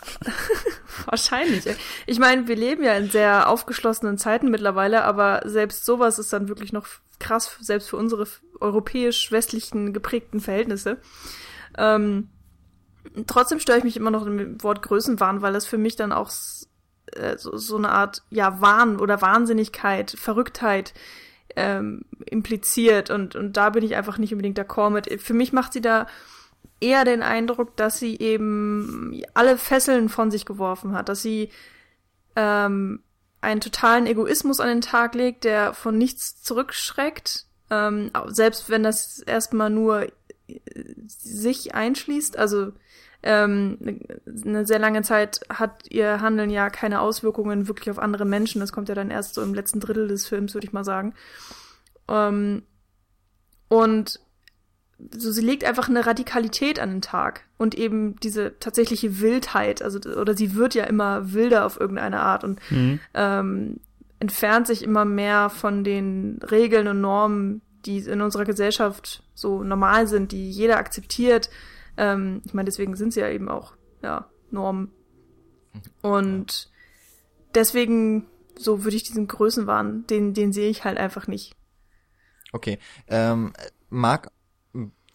wahrscheinlich. Ich meine, wir leben ja in sehr aufgeschlossenen Zeiten mittlerweile, aber selbst sowas ist dann wirklich noch krass, selbst für unsere europäisch-westlichen geprägten Verhältnisse. Ähm, trotzdem störe ich mich immer noch im Wort Größenwahn, weil das für mich dann auch äh, so, so eine Art ja Wahn oder Wahnsinnigkeit, Verrücktheit ähm, impliziert und und da bin ich einfach nicht unbedingt d'accord mit. Für mich macht sie da eher den Eindruck, dass sie eben alle Fesseln von sich geworfen hat, dass sie ähm, einen totalen Egoismus an den Tag legt, der von nichts zurückschreckt, ähm, selbst wenn das erstmal nur äh, sich einschließt. Also ähm, eine sehr lange Zeit hat ihr Handeln ja keine Auswirkungen wirklich auf andere Menschen. Das kommt ja dann erst so im letzten Drittel des Films, würde ich mal sagen. Ähm, und so sie legt einfach eine Radikalität an den Tag und eben diese tatsächliche Wildheit, also oder sie wird ja immer wilder auf irgendeine Art und mhm. ähm, entfernt sich immer mehr von den Regeln und Normen, die in unserer Gesellschaft so normal sind, die jeder akzeptiert. Ähm, ich meine, deswegen sind sie ja eben auch ja Normen und deswegen so würde ich diesen Größenwahn, den den sehe ich halt einfach nicht. Okay, ähm, mag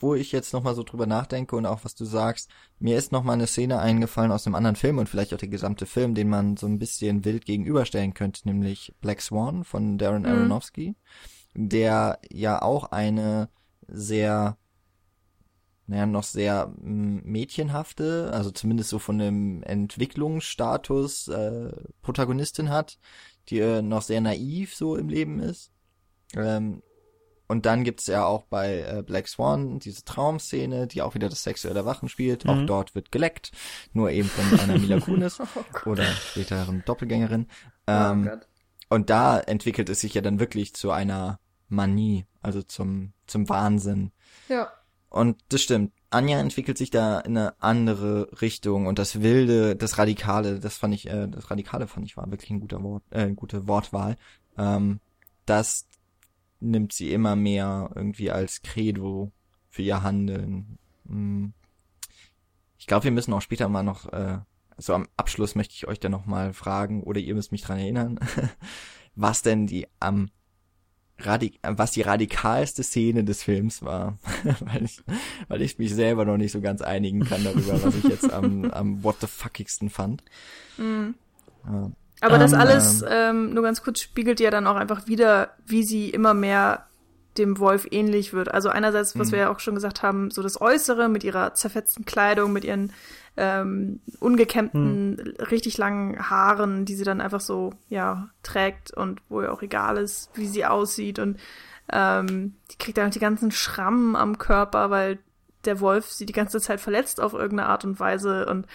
wo ich jetzt nochmal so drüber nachdenke und auch was du sagst, mir ist nochmal eine Szene eingefallen aus einem anderen Film und vielleicht auch der gesamte Film, den man so ein bisschen wild gegenüberstellen könnte, nämlich Black Swan von Darren mhm. Aronofsky, der ja auch eine sehr naja, noch sehr mädchenhafte, also zumindest so von dem Entwicklungsstatus äh, Protagonistin hat, die äh, noch sehr naiv so im Leben ist. Ähm, und dann gibt's ja auch bei äh, Black Swan diese Traumszene, die auch wieder das sexuelle Erwachen spielt. Mhm. Auch dort wird geleckt, nur eben von einer Mila Kunis oh oder späteren Doppelgängerin. Oh ähm, oh und da entwickelt es sich ja dann wirklich zu einer Manie, also zum zum Wahnsinn. Ja. Und das stimmt. Anja entwickelt sich da in eine andere Richtung und das Wilde, das Radikale, das fand ich, äh, das Radikale fand ich war wirklich ein guter Wort, äh, gute Wortwahl. Ähm, dass nimmt sie immer mehr irgendwie als Credo für ihr Handeln. Hm. Ich glaube, wir müssen auch später mal noch, äh, so am Abschluss möchte ich euch dann noch mal fragen, oder ihr müsst mich dran erinnern, was denn die am Radik was die radikalste Szene des Films war, weil ich weil ich mich selber noch nicht so ganz einigen kann darüber, was ich jetzt am, am what the fuckigsten fand. Mhm. Ja. Aber das ähm, alles, ähm, ähm, nur ganz kurz, spiegelt ja dann auch einfach wieder, wie sie immer mehr dem Wolf ähnlich wird. Also einerseits, was mhm. wir ja auch schon gesagt haben, so das Äußere mit ihrer zerfetzten Kleidung, mit ihren ähm, ungekämmten, mhm. richtig langen Haaren, die sie dann einfach so, ja, trägt und wo ihr auch egal ist, wie sie aussieht und ähm, die kriegt dann auch die ganzen Schrammen am Körper, weil der Wolf sie die ganze Zeit verletzt auf irgendeine Art und Weise und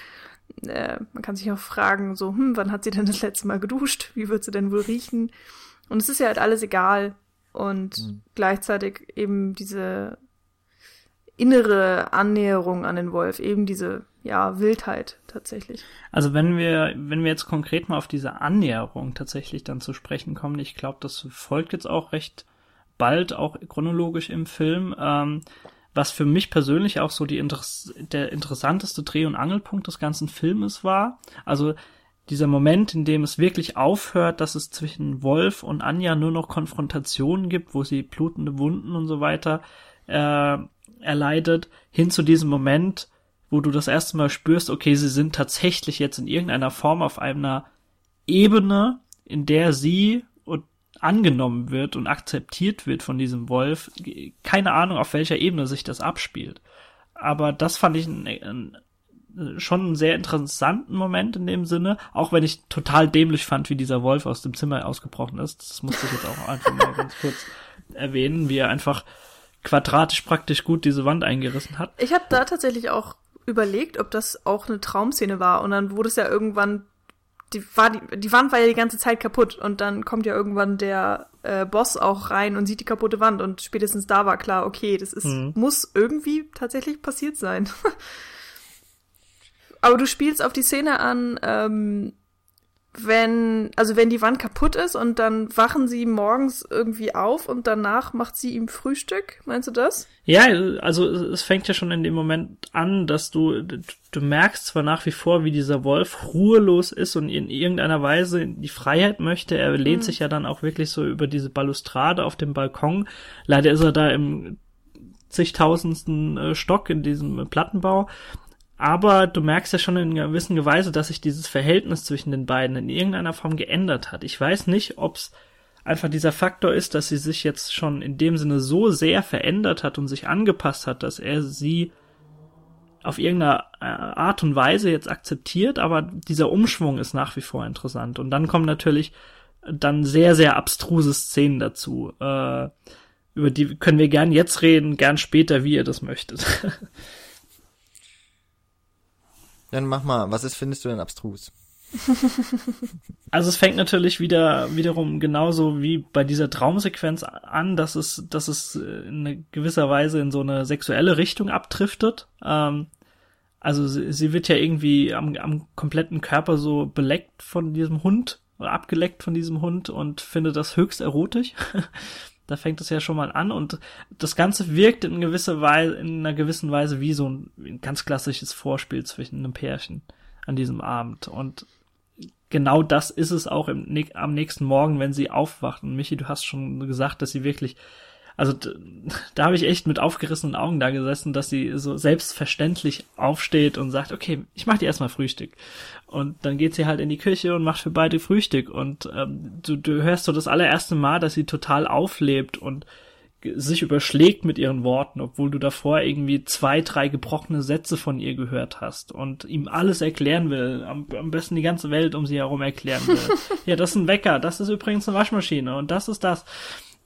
äh, man kann sich auch fragen, so, hm, wann hat sie denn das letzte Mal geduscht? Wie wird sie denn wohl riechen? Und es ist ja halt alles egal. Und mhm. gleichzeitig eben diese innere Annäherung an den Wolf, eben diese, ja, Wildheit tatsächlich. Also wenn wir, wenn wir jetzt konkret mal auf diese Annäherung tatsächlich dann zu sprechen kommen, ich glaube, das folgt jetzt auch recht bald, auch chronologisch im Film. Ähm, was für mich persönlich auch so die Interess der interessanteste Dreh- und Angelpunkt des ganzen Filmes war. Also dieser Moment, in dem es wirklich aufhört, dass es zwischen Wolf und Anja nur noch Konfrontationen gibt, wo sie blutende Wunden und so weiter äh, erleidet, hin zu diesem Moment, wo du das erste Mal spürst, okay, sie sind tatsächlich jetzt in irgendeiner Form auf einer Ebene, in der sie angenommen wird und akzeptiert wird von diesem Wolf. Keine Ahnung, auf welcher Ebene sich das abspielt. Aber das fand ich ein, ein, schon einen sehr interessanten Moment in dem Sinne, auch wenn ich total dämlich fand, wie dieser Wolf aus dem Zimmer ausgebrochen ist. Das musste ich jetzt auch einfach mal ganz kurz erwähnen, wie er einfach quadratisch praktisch gut diese Wand eingerissen hat. Ich habe da tatsächlich auch überlegt, ob das auch eine Traumszene war und dann wurde es ja irgendwann die, war die, die Wand war ja die ganze Zeit kaputt und dann kommt ja irgendwann der äh, Boss auch rein und sieht die kaputte Wand und spätestens da war klar, okay, das ist, mhm. muss irgendwie tatsächlich passiert sein. Aber du spielst auf die Szene an, ähm, wenn, also wenn die Wand kaputt ist und dann wachen sie morgens irgendwie auf und danach macht sie ihm Frühstück, meinst du das? Ja, also es fängt ja schon in dem Moment an, dass du, du merkst zwar nach wie vor, wie dieser Wolf ruhelos ist und in irgendeiner Weise die Freiheit möchte. Er lehnt mhm. sich ja dann auch wirklich so über diese Balustrade auf dem Balkon. Leider ist er da im zigtausendsten äh, Stock in diesem Plattenbau. Aber du merkst ja schon in gewisser Weise, dass sich dieses Verhältnis zwischen den beiden in irgendeiner Form geändert hat. Ich weiß nicht, ob es einfach dieser Faktor ist, dass sie sich jetzt schon in dem Sinne so sehr verändert hat und sich angepasst hat, dass er sie auf irgendeine äh, Art und Weise jetzt akzeptiert, aber dieser Umschwung ist nach wie vor interessant. Und dann kommen natürlich dann sehr, sehr abstruse Szenen dazu. Äh, über die können wir gern jetzt reden, gern später, wie ihr das möchtet. Dann mach mal, was ist, findest du denn abstrus? Also es fängt natürlich wieder wiederum genauso wie bei dieser Traumsequenz an, dass es, dass es in gewisser Weise in so eine sexuelle Richtung abdriftet. Ähm, also sie, sie, wird ja irgendwie am, am kompletten Körper so beleckt von diesem Hund oder abgeleckt von diesem Hund und findet das höchst erotisch. da fängt es ja schon mal an und das Ganze wirkt in gewisser Weise, in einer gewissen Weise wie so ein, ein ganz klassisches Vorspiel zwischen einem Pärchen an diesem Abend und genau das ist es auch im, am nächsten Morgen, wenn sie aufwacht. Und Michi, du hast schon gesagt, dass sie wirklich, also da habe ich echt mit aufgerissenen Augen da gesessen, dass sie so selbstverständlich aufsteht und sagt, okay, ich mache dir erstmal Frühstück. Und dann geht sie halt in die Küche und macht für beide Frühstück. Und ähm, du, du hörst so das allererste Mal, dass sie total auflebt und sich überschlägt mit ihren Worten, obwohl du davor irgendwie zwei, drei gebrochene Sätze von ihr gehört hast und ihm alles erklären will, am, am besten die ganze Welt um sie herum erklären will. ja, das ist ein Wecker, das ist übrigens eine Waschmaschine und das ist das.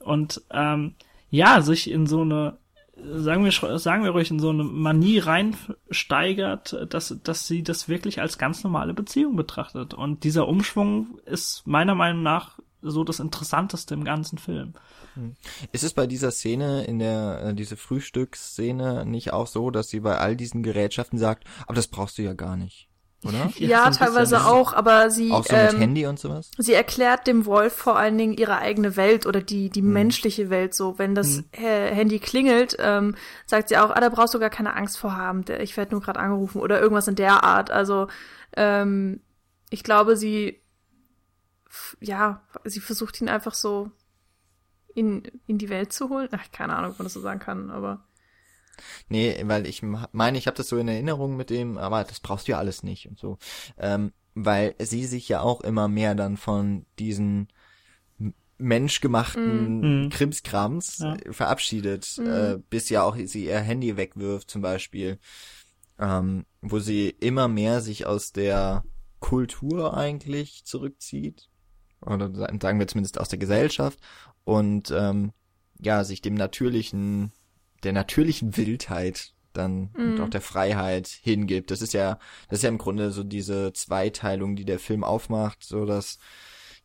Und ähm, ja, sich in so eine, sagen wir, sagen wir ruhig, in so eine Manie reinsteigert, dass, dass sie das wirklich als ganz normale Beziehung betrachtet. Und dieser Umschwung ist meiner Meinung nach so das Interessanteste im ganzen Film. Hm. Ist es bei dieser Szene, in der, äh, diese Frühstücksszene nicht auch so, dass sie bei all diesen Gerätschaften sagt, aber das brauchst du ja gar nicht? Oder? ja, ja so teilweise auch, aber sie auch so mit ähm, Handy und sowas. Sie erklärt dem Wolf vor allen Dingen ihre eigene Welt oder die die hm. menschliche Welt so. Wenn das hm. Handy klingelt, ähm, sagt sie auch, ah, da brauchst du gar keine Angst vor haben. Ich werde nur gerade angerufen oder irgendwas in der Art. Also ähm, ich glaube, sie ja, sie versucht ihn einfach so in, in die Welt zu holen. Ach, keine Ahnung, ob man das so sagen kann, aber. Nee, weil ich meine, ich habe das so in Erinnerung mit dem, aber das brauchst du ja alles nicht und so. Ähm, weil sie sich ja auch immer mehr dann von diesen menschgemachten mm. Krimskrams ja. verabschiedet, mm. äh, bis ja auch sie ihr Handy wegwirft zum Beispiel, ähm, wo sie immer mehr sich aus der Kultur eigentlich zurückzieht oder sagen wir zumindest aus der Gesellschaft und ähm, ja, sich dem natürlichen, der natürlichen Wildheit dann mm. und auch der Freiheit hingibt. Das ist ja, das ist ja im Grunde so diese Zweiteilung, die der Film aufmacht, so das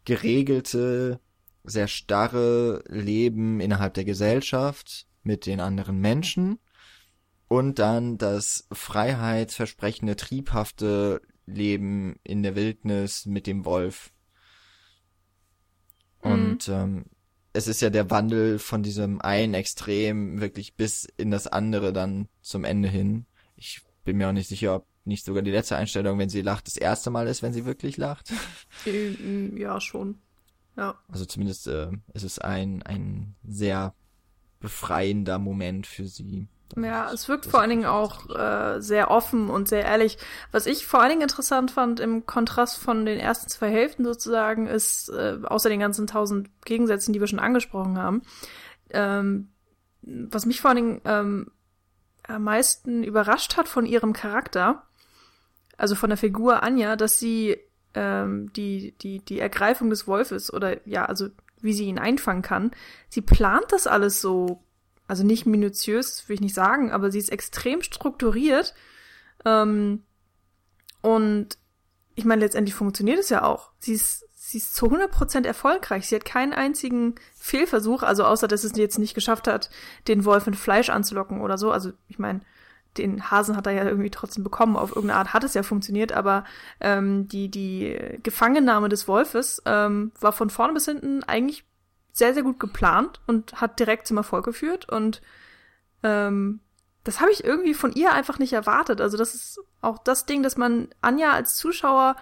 geregelte, sehr starre Leben innerhalb der Gesellschaft mit den anderen Menschen und dann das freiheitsversprechende, triebhafte Leben in der Wildnis mit dem Wolf. Und mhm. ähm, es ist ja der Wandel von diesem einen Extrem wirklich bis in das andere dann zum Ende hin. Ich bin mir auch nicht sicher, ob nicht sogar die letzte Einstellung, wenn sie lacht, das erste Mal ist, wenn sie wirklich lacht. Ähm, ja, schon. Ja. Also zumindest äh, ist es ein, ein sehr befreiender Moment für sie. Ja, es wirkt vor allen Dingen auch äh, sehr offen und sehr ehrlich. Was ich vor allen Dingen interessant fand im Kontrast von den ersten zwei Hälften sozusagen, ist, äh, außer den ganzen tausend Gegensätzen, die wir schon angesprochen haben, ähm, was mich vor allen Dingen ähm, am meisten überrascht hat von ihrem Charakter, also von der Figur Anja, dass sie ähm, die, die, die Ergreifung des Wolfes oder ja, also wie sie ihn einfangen kann, sie plant das alles so also nicht minutiös, will ich nicht sagen, aber sie ist extrem strukturiert. Ähm, und ich meine, letztendlich funktioniert es ja auch. Sie ist, sie ist zu 100% erfolgreich. Sie hat keinen einzigen Fehlversuch, also außer, dass es jetzt nicht geschafft hat, den Wolf mit Fleisch anzulocken oder so. Also ich meine, den Hasen hat er ja irgendwie trotzdem bekommen. Auf irgendeine Art hat es ja funktioniert, aber ähm, die, die Gefangennahme des Wolfes ähm, war von vorne bis hinten eigentlich sehr, sehr gut geplant und hat direkt zum Erfolg geführt. Und ähm, das habe ich irgendwie von ihr einfach nicht erwartet. Also das ist auch das Ding, dass man Anja als Zuschauer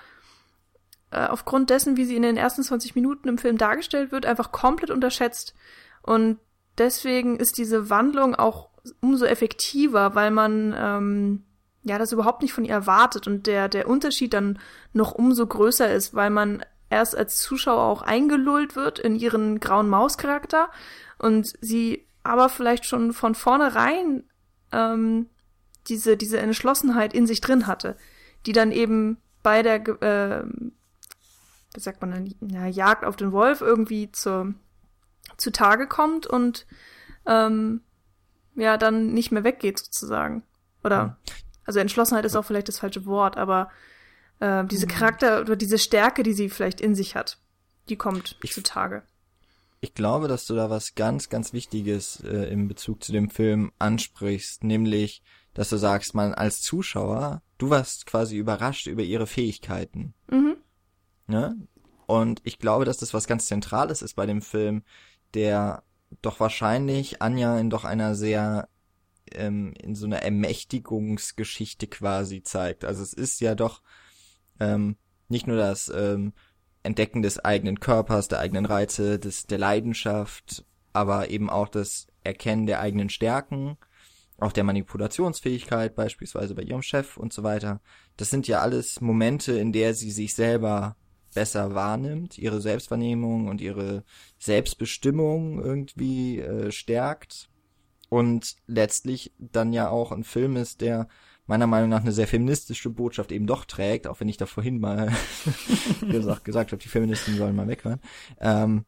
äh, aufgrund dessen, wie sie in den ersten 20 Minuten im Film dargestellt wird, einfach komplett unterschätzt. Und deswegen ist diese Wandlung auch umso effektiver, weil man ähm, ja, das überhaupt nicht von ihr erwartet und der, der Unterschied dann noch umso größer ist, weil man erst als Zuschauer auch eingelullt wird in ihren grauen Mauscharakter und sie aber vielleicht schon von vornherein ähm, diese, diese Entschlossenheit in sich drin hatte, die dann eben bei der, äh, wie sagt man dann, ja, Jagd auf den Wolf irgendwie zur, zutage kommt und ähm, ja, dann nicht mehr weggeht sozusagen. Oder, also Entschlossenheit ist auch vielleicht das falsche Wort, aber äh, diese mhm. Charakter oder diese Stärke, die sie vielleicht in sich hat, die kommt ich, zutage. Ich glaube, dass du da was ganz, ganz Wichtiges äh, im Bezug zu dem Film ansprichst, nämlich, dass du sagst, man als Zuschauer, du warst quasi überrascht über ihre Fähigkeiten. Mhm. Ne? Und ich glaube, dass das was ganz Zentrales ist bei dem Film, der doch wahrscheinlich Anja in doch einer sehr ähm, in so einer Ermächtigungsgeschichte quasi zeigt. Also es ist ja doch ähm, nicht nur das ähm, Entdecken des eigenen Körpers, der eigenen Reize, des, der Leidenschaft, aber eben auch das Erkennen der eigenen Stärken, auch der Manipulationsfähigkeit, beispielsweise bei ihrem Chef und so weiter. Das sind ja alles Momente, in der sie sich selber besser wahrnimmt, ihre Selbstwahrnehmung und ihre Selbstbestimmung irgendwie äh, stärkt und letztlich dann ja auch ein Film ist, der meiner Meinung nach eine sehr feministische Botschaft eben doch trägt, auch wenn ich da vorhin mal gesagt, gesagt habe, die Feministen sollen mal weghören. Ähm,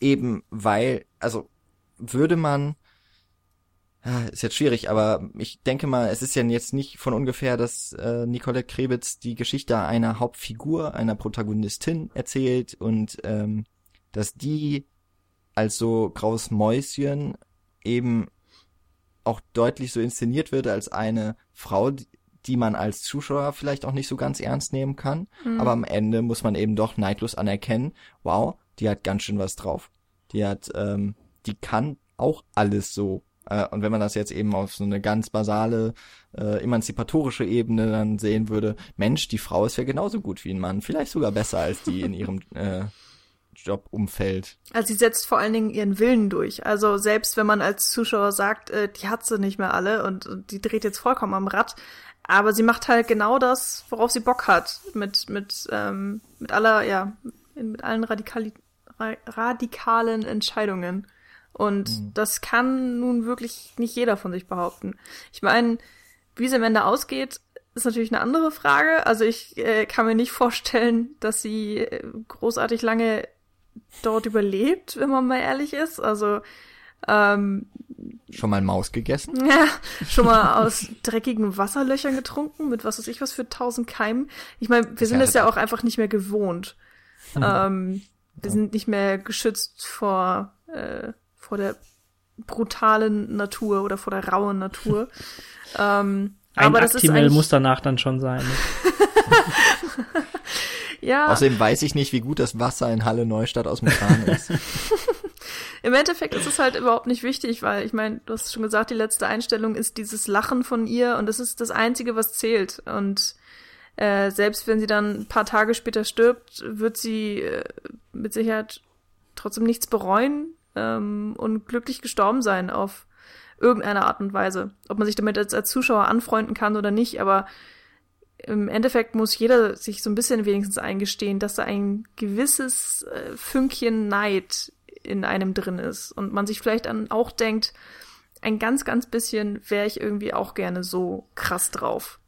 eben weil, also würde man, ist jetzt schwierig, aber ich denke mal, es ist ja jetzt nicht von ungefähr, dass äh, Nicolette Krebitz die Geschichte einer Hauptfigur, einer Protagonistin erzählt und ähm, dass die als so graues Mäuschen eben auch deutlich so inszeniert wird als eine Frau, die man als Zuschauer vielleicht auch nicht so ganz ernst nehmen kann. Mhm. Aber am Ende muss man eben doch neidlos anerkennen, wow, die hat ganz schön was drauf. Die hat, ähm, die kann auch alles so. Äh, und wenn man das jetzt eben auf so eine ganz basale, äh, emanzipatorische Ebene dann sehen würde, Mensch, die Frau ist ja genauso gut wie ein Mann, vielleicht sogar besser als die in ihrem äh, Jobumfeld. Also sie setzt vor allen Dingen ihren Willen durch. Also selbst wenn man als Zuschauer sagt, äh, die hat sie nicht mehr alle und, und die dreht jetzt vollkommen am Rad, aber sie macht halt genau das, worauf sie Bock hat, mit mit ähm, mit aller ja mit allen radikali radikalen Entscheidungen. Und mhm. das kann nun wirklich nicht jeder von sich behaupten. Ich meine, wie es am Ende ausgeht, ist natürlich eine andere Frage. Also ich äh, kann mir nicht vorstellen, dass sie äh, großartig lange dort überlebt, wenn man mal ehrlich ist. Also ähm, schon mal Maus gegessen? Ja, schon mal aus dreckigen Wasserlöchern getrunken mit was weiß ich was für tausend Keimen. Ich meine, wir sind es ja auch einfach nicht mehr gewohnt. Mhm. Ähm, wir sind nicht mehr geschützt vor äh, vor der brutalen Natur oder vor der rauen Natur. ähm, Ein aber das Actimel ist muss danach dann schon sein. Ne? Ja. Außerdem weiß ich nicht, wie gut das Wasser in Halle Neustadt aus Kran ist. Im Endeffekt ist es halt überhaupt nicht wichtig, weil ich meine, du hast schon gesagt, die letzte Einstellung ist dieses Lachen von ihr und das ist das Einzige, was zählt. Und äh, selbst wenn sie dann ein paar Tage später stirbt, wird sie äh, mit Sicherheit trotzdem nichts bereuen ähm, und glücklich gestorben sein auf irgendeine Art und Weise. Ob man sich damit als, als Zuschauer anfreunden kann oder nicht, aber im Endeffekt muss jeder sich so ein bisschen wenigstens eingestehen, dass da ein gewisses äh, Fünkchen Neid in einem drin ist und man sich vielleicht dann auch denkt, ein ganz, ganz bisschen wäre ich irgendwie auch gerne so krass drauf.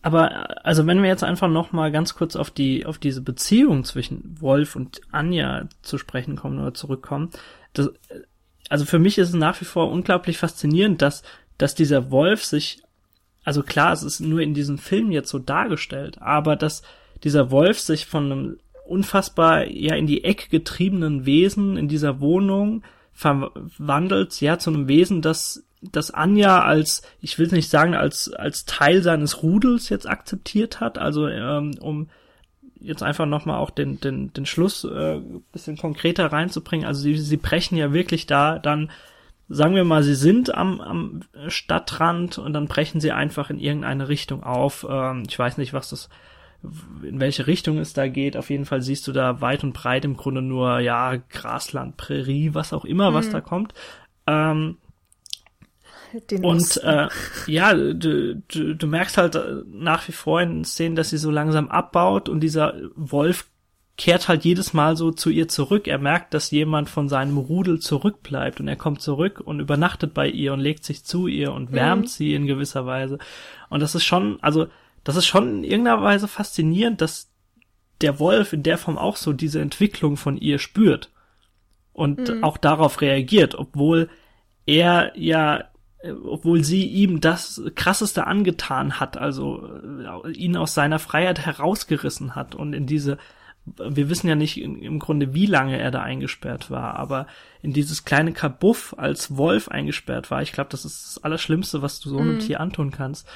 Aber also wenn wir jetzt einfach noch mal ganz kurz auf die auf diese Beziehung zwischen Wolf und Anja zu sprechen kommen oder zurückkommen, das, also für mich ist es nach wie vor unglaublich faszinierend, dass dass dieser Wolf sich also klar, es ist nur in diesem Film jetzt so dargestellt, aber dass dieser Wolf sich von einem unfassbar ja in die Ecke getriebenen Wesen in dieser Wohnung verwandelt, ja, zu einem Wesen, das das Anja als, ich will nicht sagen, als, als Teil seines Rudels jetzt akzeptiert hat, also ähm, um jetzt einfach nochmal auch den, den, den Schluss äh, bisschen konkreter reinzubringen. Also sie, sie brechen ja wirklich da dann sagen wir mal, sie sind am, am Stadtrand und dann brechen sie einfach in irgendeine Richtung auf. Ähm, ich weiß nicht, was das, in welche Richtung es da geht. Auf jeden Fall siehst du da weit und breit im Grunde nur, ja, Grasland, Prärie, was auch immer, mhm. was da kommt. Ähm, Den Und Osten. äh, ja, du, du, du merkst halt äh, nach wie vor in den Szenen, dass sie so langsam abbaut und dieser Wolf kehrt halt jedes Mal so zu ihr zurück. Er merkt, dass jemand von seinem Rudel zurückbleibt und er kommt zurück und übernachtet bei ihr und legt sich zu ihr und wärmt Mhm. sie in gewisser Weise. Und das ist schon, also das ist schon in irgendeiner Weise faszinierend, dass der Wolf in der Form auch so diese Entwicklung von ihr spürt und Mhm. auch darauf reagiert, obwohl er ja, obwohl sie ihm das krasseste angetan hat, also äh, ihn aus seiner Freiheit herausgerissen hat und in diese wir wissen ja nicht in, im Grunde, wie lange er da eingesperrt war, aber in dieses kleine Kabuff als Wolf eingesperrt war. Ich glaube, das ist das Allerschlimmste, was du so einem Tier antun kannst.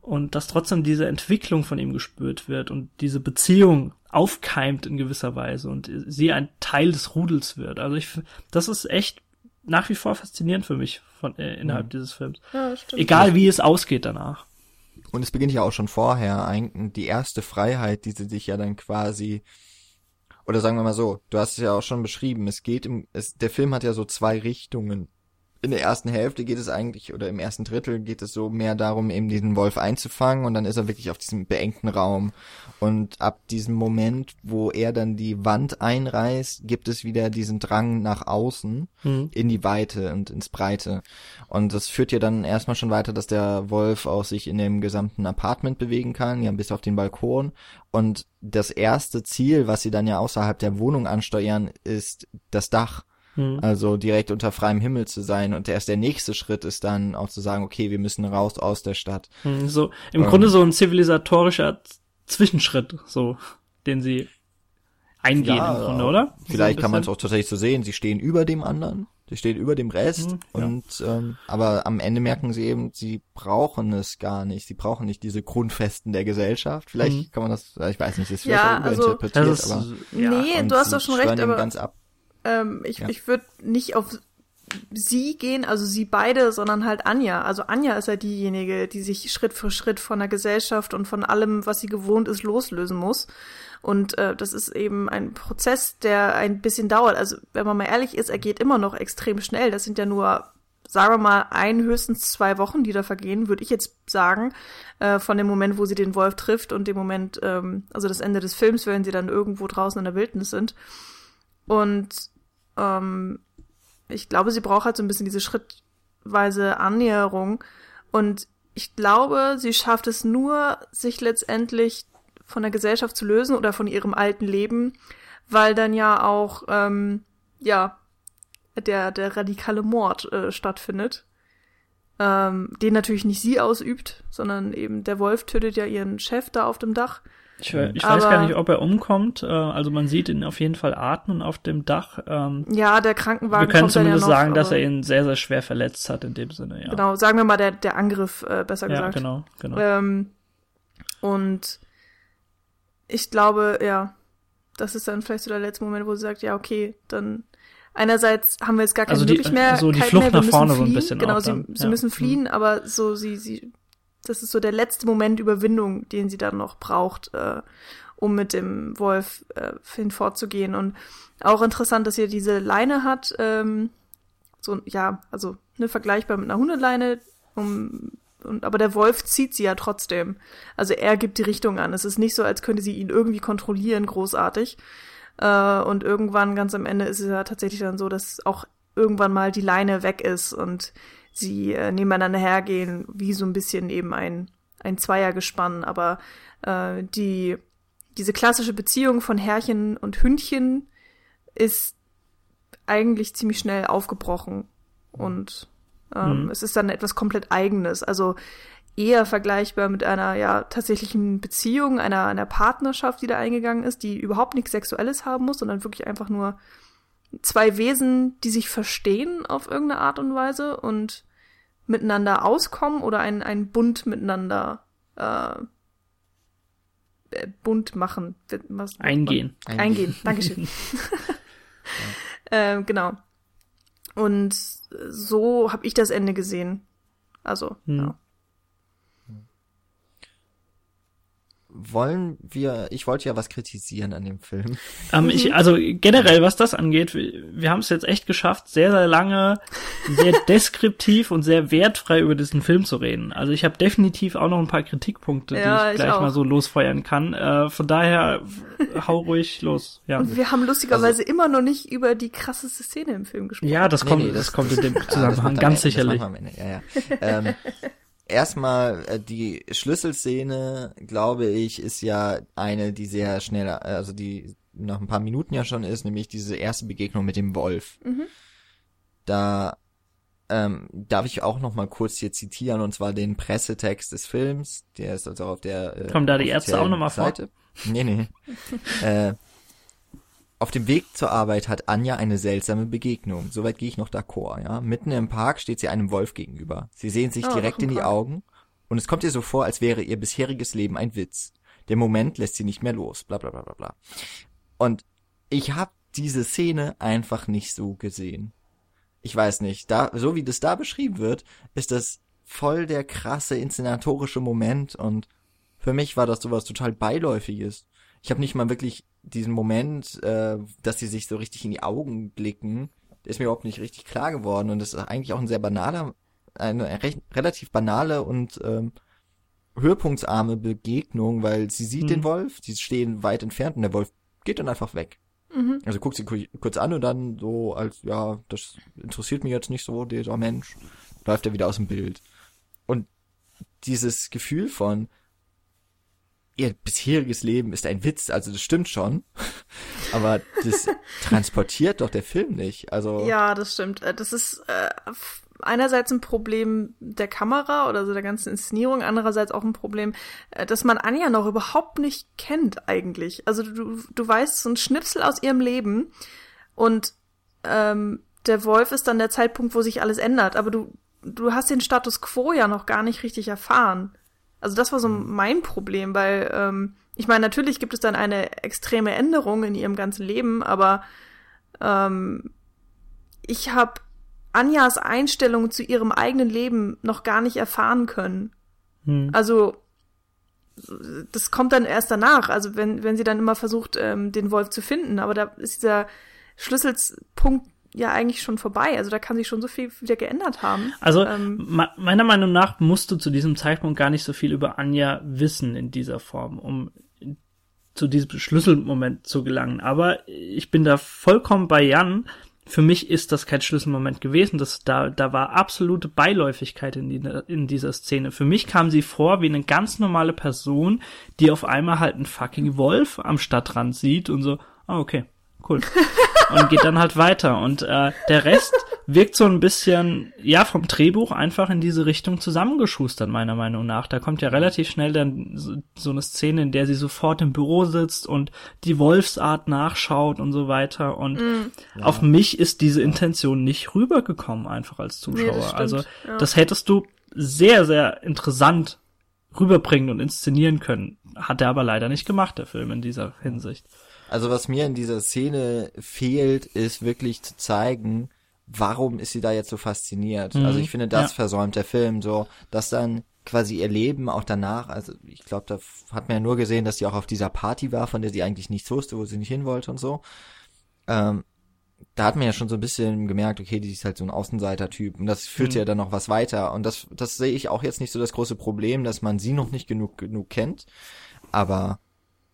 Und dass trotzdem diese Entwicklung von ihm gespürt wird und diese Beziehung aufkeimt in gewisser Weise und sie ein Teil des Rudels wird. Also ich, das ist echt nach wie vor faszinierend für mich von, äh, innerhalb dieses Films. ja, stimmt. Egal wie es ausgeht danach. Und es beginnt ja auch schon vorher, eigentlich die erste Freiheit, die sie sich ja dann quasi, oder sagen wir mal so, du hast es ja auch schon beschrieben, es geht im, es, der Film hat ja so zwei Richtungen. In der ersten Hälfte geht es eigentlich, oder im ersten Drittel geht es so mehr darum, eben diesen Wolf einzufangen und dann ist er wirklich auf diesem beengten Raum. Und ab diesem Moment, wo er dann die Wand einreißt, gibt es wieder diesen Drang nach außen Hm. in die Weite und ins Breite. Und das führt ja dann erstmal schon weiter, dass der Wolf auch sich in dem gesamten Apartment bewegen kann, ja bis auf den Balkon. Und das erste Ziel, was sie dann ja außerhalb der Wohnung ansteuern, ist das Dach. Hm. Also direkt unter freiem Himmel zu sein. Und erst der nächste Schritt ist dann auch zu sagen, okay, wir müssen raus aus der Stadt. Hm, So, im Ähm. Grunde so ein zivilisatorischer Zwischenschritt, so, den sie eingehen Ja, im Grunde, ja. oder? Vielleicht So kann man es auch tatsächlich so sehen. Sie stehen über dem anderen. Sie stehen über dem Rest. Mhm, ja. und ähm, aber am Ende merken sie eben, sie brauchen es gar nicht. Sie brauchen nicht diese Grundfesten der Gesellschaft. Vielleicht Mhm. kann man das, ich weiß nicht, das ist vielleicht Ja, auch also- überinterpretiert, Das ist, aber ja. nee, und du hast doch schon recht, aber ganz ab. Ähm, ich, Ja. ich würde nicht auf sie gehen, also sie beide, sondern halt Anja. Also Anja ist ja diejenige, die sich Schritt für Schritt von der Gesellschaft und von allem, was sie gewohnt ist, loslösen muss. Und äh, das ist eben ein Prozess, der ein bisschen dauert. Also wenn man mal ehrlich ist, er geht immer noch extrem schnell. Das sind ja nur, sagen wir mal, ein, höchstens zwei Wochen, die da vergehen, würde ich jetzt sagen, äh, von dem Moment, wo sie den Wolf trifft und dem Moment, ähm, also das Ende des Films, wenn sie dann irgendwo draußen in der Wildnis sind. Und ähm, ich glaube, sie braucht halt so ein bisschen diese schrittweise Annäherung. Und ich glaube, sie schafft es nur, sich letztendlich von der Gesellschaft zu lösen oder von ihrem alten Leben, weil dann ja auch, ähm, ja, der, der radikale Mord äh, stattfindet. Ähm, den natürlich nicht sie ausübt, sondern eben der Wolf tötet ja ihren Chef da auf dem Dach. Ich, ich weiß gar nicht, ob er umkommt. Äh, also man sieht ihn auf jeden Fall atmen auf dem Dach. Ähm, Ja, der Krankenwagen wir können dann ja zumindest noch, sagen, dass er ihn sehr, sehr schwer verletzt hat in dem Sinne, ja. Genau, sagen wir mal der, der Angriff, äh, besser Ja, gesagt. genau, genau. Ähm, und ich glaube, ja, das ist dann vielleicht so der letzte Moment, wo sie sagt, ja, okay, dann einerseits haben wir jetzt gar keine Also die- wirklich mehr, so die Flucht mehr, nach vorne so ein fliehen. bisschen Genau, sie, sie ja. müssen Mhm. fliehen, aber so sie, sie, das ist so der letzte Moment Überwindung, den sie dann noch braucht, äh, um mit dem Wolf äh, hinfortzugehen. Und auch interessant, dass ihr diese Leine hat, ähm, so, ja, also ne, vergleichbar mit einer Hundeleine, um, und, aber der Wolf zieht sie ja trotzdem. Also er gibt die Richtung an. Es ist nicht so, als könnte sie ihn irgendwie kontrollieren, großartig. Äh, und irgendwann, ganz am Ende, ist es ja tatsächlich dann so, dass auch irgendwann mal die Leine weg ist und sie äh, nebeneinander hergehen, wie so ein bisschen eben ein, ein Zweiergespann. Aber äh, die, diese klassische Beziehung von Herrchen und Hündchen ist eigentlich ziemlich schnell aufgebrochen. Und ähm, Mhm. es ist dann etwas komplett Eigenes. Also eher vergleichbar mit einer ja tatsächlichen Beziehung, einer, einer Partnerschaft, die da eingegangen ist, die überhaupt nichts Sexuelles haben muss, sondern wirklich einfach nur zwei Wesen, die sich verstehen auf irgendeine Art und Weise und miteinander auskommen oder ein, ein Bund miteinander äh, äh, bunt machen. Was, Eingehen. Eingehen, Dankeschön. ähm, genau. Und so habe ich das Ende gesehen. Also, Hm. ja. Wollen wir, ich wollte ja was kritisieren an dem Film. Ähm, ich, also generell, was das angeht, wir, wir haben es jetzt echt geschafft, sehr, sehr lange sehr deskriptiv und sehr wertfrei über diesen Film zu reden. Also ich habe definitiv auch noch ein paar Kritikpunkte, Ja, die ich ich gleich auch. mal so losfeuern kann. Äh, von daher hau ruhig los. Ja. Und wir haben lustigerweise immer noch nicht über die krasseste Szene im Film gesprochen. Ja, das Nee, kommt, nee, das, das- kommt in dem Zusammenhang ganz Ende, sicherlich. Ja, ja. ähm, erstmal äh, die Schlüsselszene, glaube ich, ist ja eine, die sehr schnell, also die nach ein paar Minuten ja schon ist, nämlich diese erste Begegnung mit dem Wolf. Mhm. Da ähm, darf ich auch noch mal kurz hier zitieren und zwar den Pressetext des Films, der ist also auf der äh, Kommen da die Ärzte auch noch mal vor? Seite. Nee, nee. äh, auf dem Weg zur Arbeit hat Anja eine seltsame Begegnung. Soweit gehe ich noch d'accord, ja. Mitten im Park steht sie einem Wolf gegenüber. Sie sehen sich Oh, direkt in die. Augen und es kommt ihr so vor, als wäre ihr bisheriges Leben ein Witz. Der Moment lässt sie nicht mehr los, bla bla bla bla bla. Und ich habe diese Szene einfach nicht so gesehen. Ich weiß nicht, da so wie das da beschrieben wird, ist das voll der krasse inszenatorische Moment und für mich war das sowas total beiläufiges. Ich habe nicht mal wirklich diesen Moment, äh, dass sie sich so richtig in die Augen blicken, ist mir überhaupt nicht richtig klar geworden und das ist eigentlich auch ein sehr banaler, eine recht, relativ banale und ähm, höhepunktsarme Begegnung, weil sie sieht Mhm. den Wolf, sie stehen weit entfernt und der Wolf geht dann einfach weg. Mhm. Also guckt sie ku- kurz an und dann so als, ja, das interessiert mich jetzt nicht so, dieser Mensch, läuft er wieder aus dem Bild. Und dieses Gefühl von, ihr bisheriges Leben ist ein Witz, also das stimmt schon, aber das transportiert doch der Film nicht. Also, Ja, das stimmt. Äh, Das ist äh, einerseits ein Problem der Kamera oder so der ganzen Inszenierung, andererseits auch ein Problem, äh, dass man Anja noch überhaupt nicht kennt eigentlich. Also du, du weißt so ein Schnipsel aus ihrem Leben und ähm, der Wolf ist dann der Zeitpunkt, wo sich alles ändert, aber du, du hast den Status quo ja noch gar nicht richtig erfahren. Also das war so mein Problem, weil ähm, ich meine, natürlich gibt es dann eine extreme Änderung in ihrem ganzen Leben, aber ähm, ich habe Anjas Einstellung zu ihrem eigenen Leben noch gar nicht erfahren können. Hm. Also das kommt dann erst danach, also wenn, wenn sie dann immer versucht, ähm, den Wolf zu finden, aber da ist dieser Schlüsselpunkt ja eigentlich schon vorbei. Also da kann sich schon so viel wieder geändert haben. Also Ähm, meiner Meinung nach musst du zu diesem Zeitpunkt gar nicht so viel über Anja wissen in dieser Form, um zu diesem Schlüsselmoment zu gelangen. Aber ich bin da vollkommen bei Jan. Für mich ist das kein Schlüsselmoment gewesen. Das, da, da war absolute Beiläufigkeit in, die, in dieser Szene. Für mich kam sie vor wie eine ganz normale Person, die auf einmal halt einen fucking Wolf am Stadtrand sieht und so, ah, okay, cool. und geht dann halt weiter. Und äh, der Rest wirkt so ein bisschen, ja, vom Drehbuch einfach in diese Richtung zusammengeschustert, meiner Meinung nach. Da kommt ja relativ schnell dann so, so eine Szene, in der sie sofort im Büro sitzt und die Wolfsart nachschaut und so weiter. Und auf mich ist diese Intention nicht rübergekommen, einfach als Zuschauer. Nee, das also ja. das hättest du sehr, sehr interessant rüberbringen und inszenieren können. Hat er aber leider nicht gemacht, der Film, in dieser Hinsicht. Also was mir in dieser Szene fehlt, ist wirklich zu zeigen, warum ist sie da jetzt so fasziniert. Mhm, Also ich finde, das ja. versäumt der Film so, dass dann quasi ihr Leben auch danach, also ich glaube, da hat man ja nur gesehen, dass sie auch auf dieser Party war, von der sie eigentlich nichts wusste, wo sie nicht hin wollte und so. Ähm, da hat man ja schon so ein bisschen gemerkt, okay, die ist halt so ein Außenseiter-Typ und das führt Mhm. ja dann noch was weiter und das, das sehe ich auch jetzt nicht so das große Problem, dass man sie noch nicht genug genug kennt, aber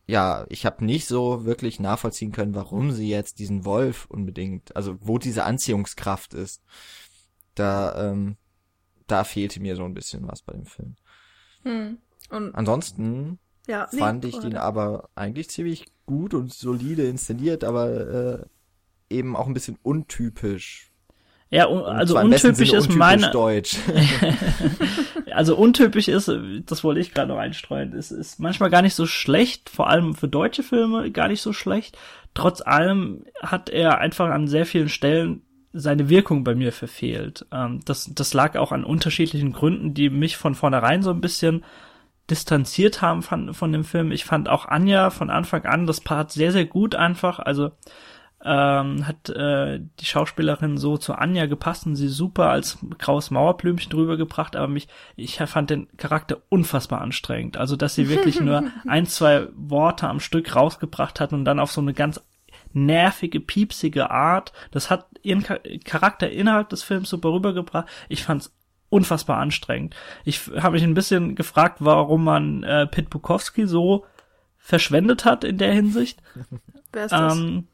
ja, ich habe nicht so wirklich nachvollziehen können, warum sie jetzt diesen Wolf unbedingt, also wo diese Anziehungskraft ist. Da, ähm, da fehlte mir so ein bisschen was bei dem Film. hm. Und Ansonsten ja, nee, fand ich oder? den aber eigentlich ziemlich gut und solide inszeniert, aber äh, eben auch ein bisschen untypisch. Ja, un also untypisch ist untypisch meine, Deutsch. also untypisch ist, das wollte ich gerade noch einstreuen, ist, ist manchmal gar nicht so schlecht, vor allem für deutsche Filme gar nicht so schlecht. Trotz allem hat er einfach an sehr vielen Stellen seine Wirkung bei mir verfehlt. Ähm, das, das lag auch an unterschiedlichen Gründen, die mich von vornherein so ein bisschen distanziert haben von, von dem Film. Ich fand auch Anja von Anfang an das Part sehr, sehr gut einfach. Also ähm, hat äh, die Schauspielerin so zu Anja gepasst und sie super als graues Mauerblümchen drüber gebracht, aber mich, ich fand den Charakter unfassbar anstrengend. Also, dass sie wirklich nur ein, zwei Worte am Stück rausgebracht hat und dann auf so eine ganz nervige, piepsige Art. Das hat ihren Charakter innerhalb des Films super rübergebracht. Ich fand's unfassbar anstrengend. Ich habe mich ein bisschen gefragt, warum man äh, Pit Bukowski so verschwendet hat in der Hinsicht. Wer ist das? Ähm,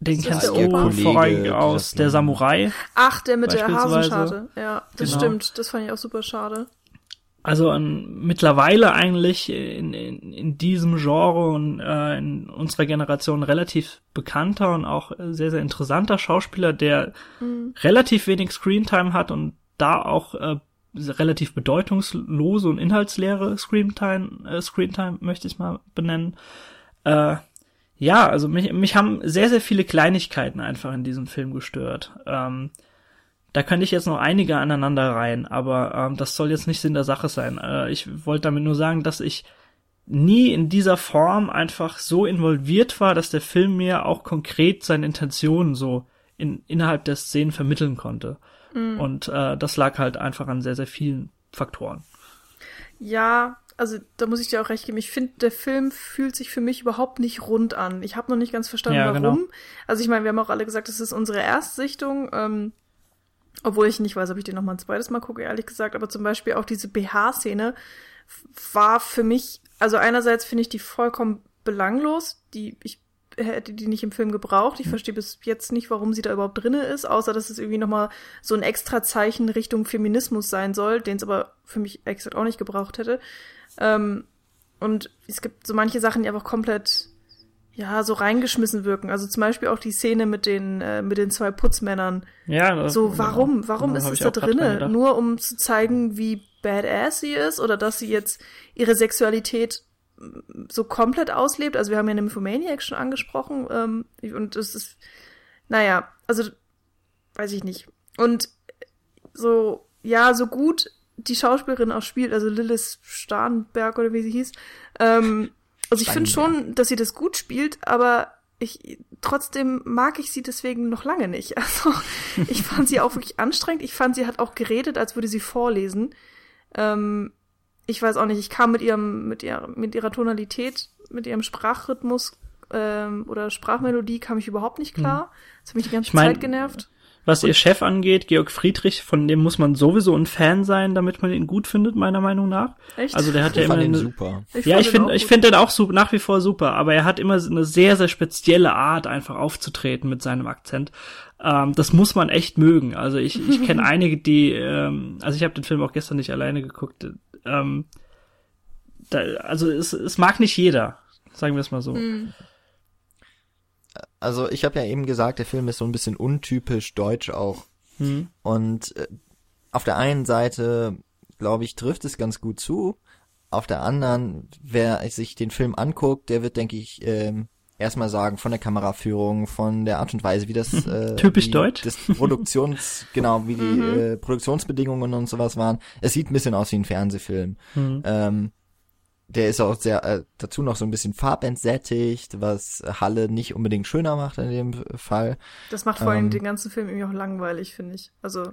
den kennst du Opa? vorrangig aus Kollege, der Samurai. Ach, der mit der. Hasenscharte. Ja, das Genau. stimmt. Das fand ich auch super schade. Also ein, mittlerweile eigentlich in, in, in diesem Genre und äh, in unserer Generation relativ bekannter und auch sehr, sehr interessanter Schauspieler, der relativ wenig Screentime hat und da auch äh, relativ bedeutungslose und inhaltsleere Screentime, äh, Screentime möchte ich mal benennen. Äh, ja, also mich, mich haben sehr, sehr viele Kleinigkeiten einfach in diesem Film gestört. Ähm, da könnte ich jetzt noch einige aneinander rein, aber ähm, das soll jetzt nicht Sinn der Sache sein. Äh, ich wollte damit nur sagen, dass ich nie in dieser Form einfach so involviert war, dass der Film mir auch konkret seine Intentionen so in, innerhalb der Szenen vermitteln konnte. Und äh, das lag halt einfach an sehr, sehr vielen Faktoren. Ja, also da muss ich dir auch recht geben. Ich finde, der Film fühlt sich für mich überhaupt nicht rund an. Ich habe noch nicht ganz verstanden, Ja, warum. genau. Also ich meine, wir haben auch alle gesagt, das ist unsere Erstsichtung. Ähm, obwohl ich nicht weiß, ob ich den noch mal ein zweites Mal gucke, ehrlich gesagt. Aber zum Beispiel auch diese BH-Szene war für mich, also einerseits finde ich die vollkommen belanglos. Die, ich hätte die nicht im Film gebraucht. Ich verstehe bis jetzt nicht, warum sie da überhaupt drinne ist, außer dass es irgendwie noch mal so ein extra Zeichen Richtung Feminismus sein soll, den es aber für mich gesagt auch nicht gebraucht hätte. Ähm, und es gibt so manche Sachen, die einfach komplett ja so reingeschmissen wirken. Also zum Beispiel auch die Szene mit den äh, mit den zwei Putzmännern. Ja, das- So, warum? Warum da ist es da drinne? Nur um zu zeigen, wie badass sie ist oder dass sie jetzt ihre Sexualität so komplett auslebt. Also wir haben ja Nymphomaniac schon angesprochen ähm, und es ist, naja, also weiß ich nicht. Und so, ja, so gut die Schauspielerin auch spielt, also Lilith Starnberg oder wie sie hieß, ähm, also ich finde schon, dass sie das gut spielt, aber ich trotzdem mag ich sie deswegen noch lange nicht. Also ich fand sie auch wirklich anstrengend. Ich fand, sie hat auch geredet, als würde sie vorlesen. Ähm, ich weiß auch nicht, ich kam mit ihrem, mit ihrer, mit ihrer Tonalität, mit ihrem Sprachrhythmus ähm, oder Sprachmelodie kam ich überhaupt nicht klar. Das hat mich die ganze Ich mein, Zeit genervt. Was ihr Chef angeht, Georg Friedrich, von dem muss man sowieso ein Fan sein, damit man ihn gut findet, meiner Meinung nach. Echt? Also der hat ja Ich immer fand ihn eine, super. ja, ich finde, ich finde den auch super, nach wie vor super, aber er hat immer eine sehr, sehr spezielle Art, einfach aufzutreten mit seinem Akzent. Ähm, das muss man echt mögen. Also ich, ich kenne einige, die, ähm, also ich habe den Film auch gestern nicht alleine geguckt. Ähm, da, also es, es mag nicht jeder, sagen wir es mal so. Hm. Also ich habe ja eben gesagt, der Film ist so ein bisschen untypisch deutsch auch. Hm. Und äh, auf der einen Seite, glaube ich, trifft es ganz gut zu. Auf der anderen, wer sich den Film anguckt, der wird, denke ich, ähm, erstmal sagen, von der Kameraführung, von der Art und Weise, wie das äh, Typisch wie deutsch. Das Produktions, genau, wie die äh, Produktionsbedingungen und sowas waren. Es sieht ein bisschen aus wie ein Fernsehfilm. Hm. Ähm, der ist auch sehr äh, dazu noch so ein bisschen farbentsättigt, was Halle nicht unbedingt schöner macht in dem Fall. Das macht vor allem Ähm, den ganzen Film irgendwie auch langweilig, finde ich. Also, du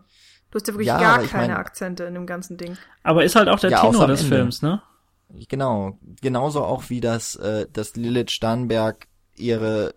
hast ja wirklich Ja, gar keine mein- Akzente in dem ganzen Ding. Aber ist halt auch der Ja, Tenor des Ende. Films, ne? Genau, genauso auch wie das, äh, dass Lilith Starnberg ihre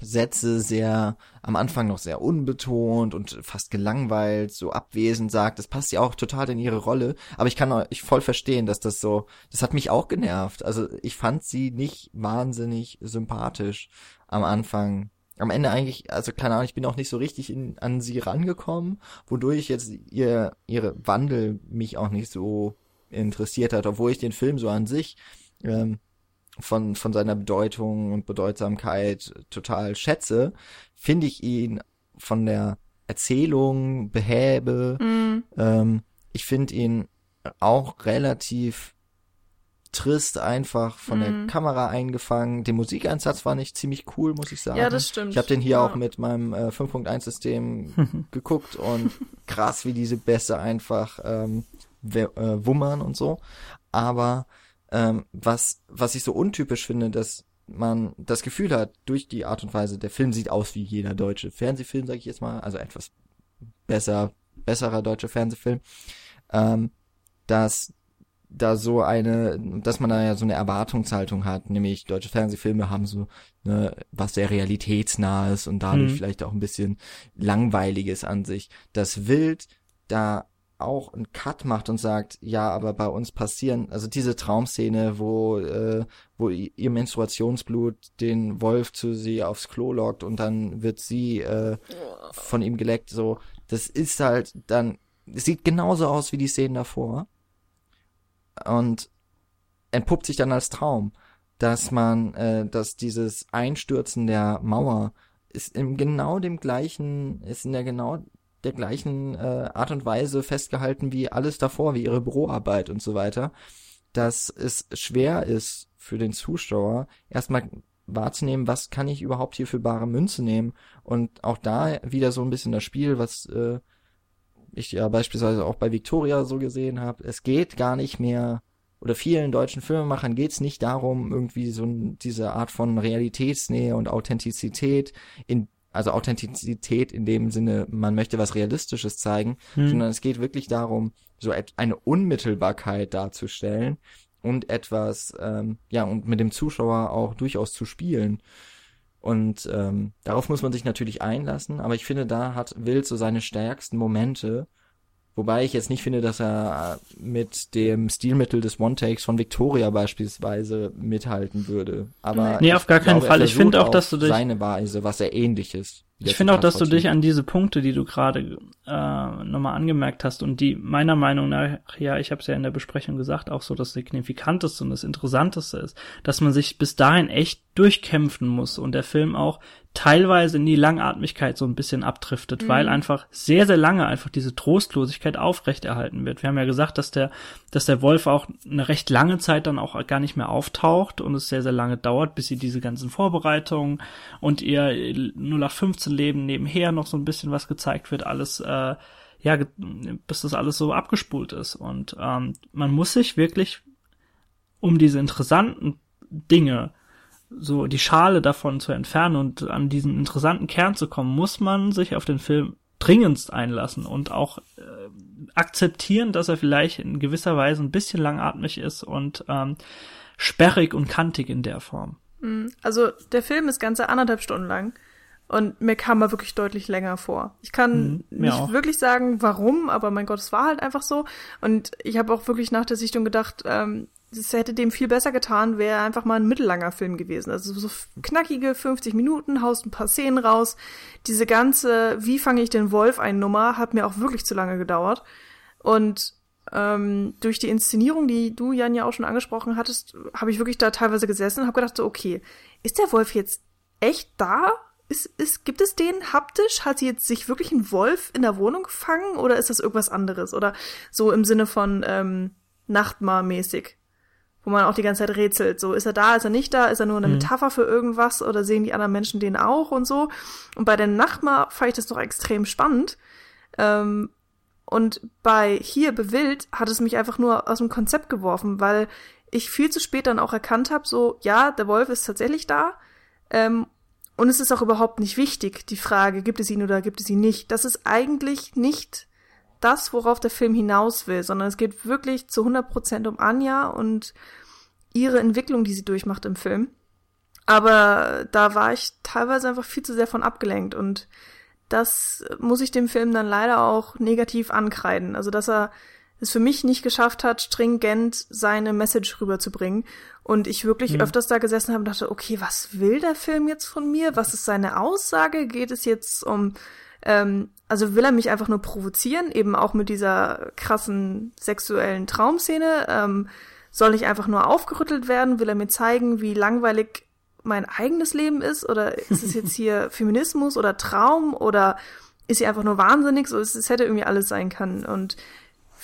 Sätze sehr am Anfang noch sehr unbetont und fast gelangweilt, so abwesend sagt. Das passt ja auch total in ihre Rolle. Aber ich kann euch voll verstehen, dass das so, das hat mich auch genervt. Also ich fand sie nicht wahnsinnig sympathisch am Anfang. Am Ende eigentlich, also keine Ahnung, ich bin auch nicht so richtig in, an sie rangekommen, wodurch jetzt ihr, ihre Wandel mich auch nicht so interessiert hat, obwohl ich den Film so an sich ähm, von, von seiner Bedeutung und Bedeutsamkeit total schätze, finde ich ihn von der Erzählung, Behäbe, Mm, ähm, ich finde ihn auch relativ trist einfach von der Mhm. Kamera eingefangen. Den Musikeinsatz fand ich ziemlich cool, muss ich sagen. ja, das stimmt. Ich habe den hier ja. auch mit meinem äh, 5.1-System geguckt und krass, wie diese Bässe einfach ähm, äh, wummern und so. Aber ähm, was, was ich so untypisch finde, dass man das Gefühl hat, durch die Art und Weise, der Film sieht aus wie jeder deutsche Fernsehfilm, sage ich jetzt mal, also etwas besser, besserer deutscher Fernsehfilm, ähm, dass da so eine, dass man da ja so eine Erwartungshaltung hat, nämlich deutsche Fernsehfilme haben so ne, was sehr realitätsnah ist und dadurch mhm. vielleicht auch ein bisschen langweiliges an sich. Das Wild da auch einen Cut macht und sagt, ja, aber bei uns passieren, also diese Traumszene, wo, äh, wo ihr Menstruationsblut den Wolf zu sie aufs Klo lockt und dann wird sie äh, von ihm geleckt, so, das ist halt dann, sieht genauso aus wie die Szenen davor. Und entpuppt sich dann als Traum, dass man, äh, dass dieses Einstürzen der Mauer ist in genau dem gleichen, ist in der genau der gleichen äh, Art und Weise festgehalten wie alles davor, wie ihre Büroarbeit und so weiter, dass es schwer ist für den Zuschauer erstmal wahrzunehmen, was kann ich überhaupt hier für bare Münze nehmen und auch da wieder so ein bisschen das Spiel, was äh, ich ja beispielsweise auch bei Victoria so gesehen habe. Es geht gar nicht mehr oder vielen deutschen Filmemachern geht es nicht darum, irgendwie so diese Art von Realitätsnähe und Authentizität in also Authentizität in dem Sinne, man möchte was Realistisches zeigen, hm. sondern es geht wirklich darum, so eine Unmittelbarkeit darzustellen und etwas, ähm, ja, und mit dem Zuschauer auch durchaus zu spielen. Und ähm, darauf muss man sich natürlich einlassen, aber ich finde, da hat Wild so seine stärksten Momente, Wobei ich jetzt nicht finde, dass er mit dem Stilmittel des One-Takes von Victoria beispielsweise mithalten würde. Aber nee, auf gar keinen glaube, Fall. Ich finde auch, dass du dich seine Weise, was er ähnliches. Ich finde auch, dass du dich an diese Punkte, die du gerade äh, nochmal angemerkt hast und die meiner Meinung nach, ja, ich habe es ja in der Besprechung gesagt, auch so das Signifikanteste und das Interessanteste ist, dass man sich bis dahin echt durchkämpfen muss und der Film auch teilweise in die Langatmigkeit so ein bisschen abdriftet, mhm. weil einfach sehr, sehr lange einfach diese Trostlosigkeit aufrechterhalten wird. Wir haben ja gesagt, dass der, dass der Wolf auch eine recht lange Zeit dann auch gar nicht mehr auftaucht und es sehr, sehr lange dauert, bis sie diese ganzen Vorbereitungen und ihr 0815 Leben nebenher noch so ein bisschen was gezeigt wird, alles, äh, ja, bis das alles so abgespult ist. Und ähm, man muss sich wirklich um diese interessanten Dinge so die Schale davon zu entfernen und an diesen interessanten Kern zu kommen, muss man sich auf den Film dringendst einlassen und auch äh, akzeptieren, dass er vielleicht in gewisser Weise ein bisschen langatmig ist und ähm, sperrig und kantig in der Form. Mhm. Also der Film ist ganze anderthalb Stunden lang und mir kam er wirklich deutlich länger vor. Ich kann mhm, nicht auch. wirklich sagen, warum, aber mein Gott, es war halt einfach so. Und ich habe auch wirklich nach der Sichtung gedacht, ähm, es hätte dem viel besser getan, wäre einfach mal ein mittellanger Film gewesen. Also so knackige 50 Minuten, haust ein paar Szenen raus. Diese ganze, wie fange ich den Wolf ein Nummer, hat mir auch wirklich zu lange gedauert. Und ähm, durch die Inszenierung, die du, Jan, ja auch schon angesprochen hattest, habe ich wirklich da teilweise gesessen und habe gedacht, so, okay, ist der Wolf jetzt echt da? Ist, ist, gibt es den haptisch? Hat sie jetzt sich wirklich einen Wolf in der Wohnung gefangen oder ist das irgendwas anderes? Oder so im Sinne von ähm, Nachtmar-mäßig? wo man auch die ganze Zeit rätselt. So, ist er da, ist er nicht da, ist er nur eine mhm. Metapher für irgendwas oder sehen die anderen Menschen den auch und so. Und bei der Nachtmar fand ich das doch extrem spannend. Ähm, und bei hier bewild hat es mich einfach nur aus dem Konzept geworfen, weil ich viel zu spät dann auch erkannt habe, so, ja, der Wolf ist tatsächlich da. Ähm, und es ist auch überhaupt nicht wichtig, die Frage, gibt es ihn oder gibt es ihn nicht. Das ist eigentlich nicht das, worauf der Film hinaus will, sondern es geht wirklich zu 100% um Anja und ihre Entwicklung, die sie durchmacht im Film. Aber da war ich teilweise einfach viel zu sehr von abgelenkt und das muss ich dem Film dann leider auch negativ ankreiden. Also, dass er es für mich nicht geschafft hat, stringent seine Message rüberzubringen. Und ich wirklich mhm. öfters da gesessen habe und dachte, okay, was will der Film jetzt von mir? Was ist seine Aussage? Geht es jetzt um ähm, also will er mich einfach nur provozieren, eben auch mit dieser krassen sexuellen Traumszene. Ähm, soll ich einfach nur aufgerüttelt werden? Will er mir zeigen, wie langweilig mein eigenes Leben ist? Oder ist es jetzt hier Feminismus oder Traum? Oder ist sie einfach nur wahnsinnig? So, es, es hätte irgendwie alles sein können. Und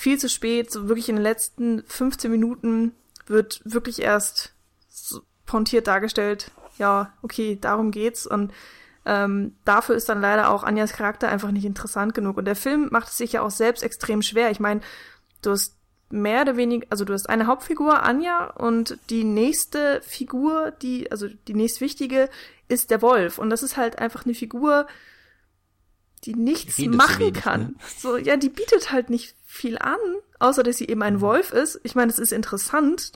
viel zu spät, so wirklich in den letzten 15 Minuten wird wirklich erst so pontiert dargestellt, ja, okay, darum geht's. Und ähm, dafür ist dann leider auch Anjas Charakter einfach nicht interessant genug. Und der Film macht es sich ja auch selbst extrem schwer. Ich meine, du hast mehr oder weniger, also du hast eine Hauptfigur, Anja, und die nächste Figur, die, also die nächstwichtige, ist der Wolf. Und das ist halt einfach eine Figur, die nichts machen wenig, kann. ne? So, ja, die bietet halt nicht viel an, außer dass sie eben Mhm. ein Wolf ist. Ich meine, es ist interessant.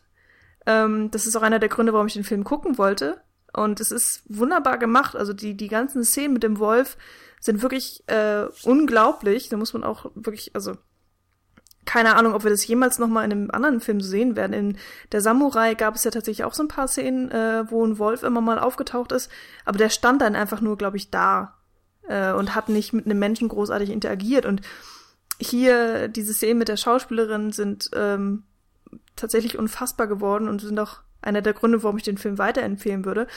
Ähm, das ist auch einer der Gründe, warum ich den Film gucken wollte. Und es ist wunderbar gemacht. Also die, die ganzen Szenen mit dem Wolf sind wirklich äh, unglaublich. Da muss man auch wirklich, also keine Ahnung, ob wir das jemals noch mal in einem anderen Film sehen werden. In der Samurai gab es ja tatsächlich auch so ein paar Szenen, äh, wo ein Wolf immer mal aufgetaucht ist, aber der stand dann einfach nur, glaube ich, da äh, und hat nicht mit einem Menschen großartig interagiert. Und hier diese Szenen mit der Schauspielerin sind ähm, tatsächlich unfassbar geworden und sind auch einer der Gründe, warum ich den Film weiterempfehlen würde.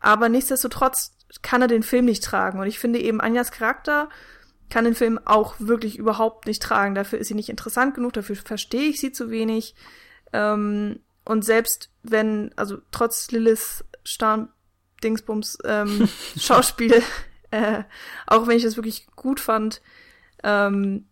Aber nichtsdestotrotz kann er den Film nicht tragen. Und ich finde eben Anjas Charakter kann den Film auch wirklich überhaupt nicht tragen. Dafür ist sie nicht interessant genug, dafür verstehe ich sie zu wenig. Ähm, und selbst wenn, also trotz Lilith Starn Dingsbums ähm, Schauspiel, äh, auch wenn ich das wirklich gut fand, ähm,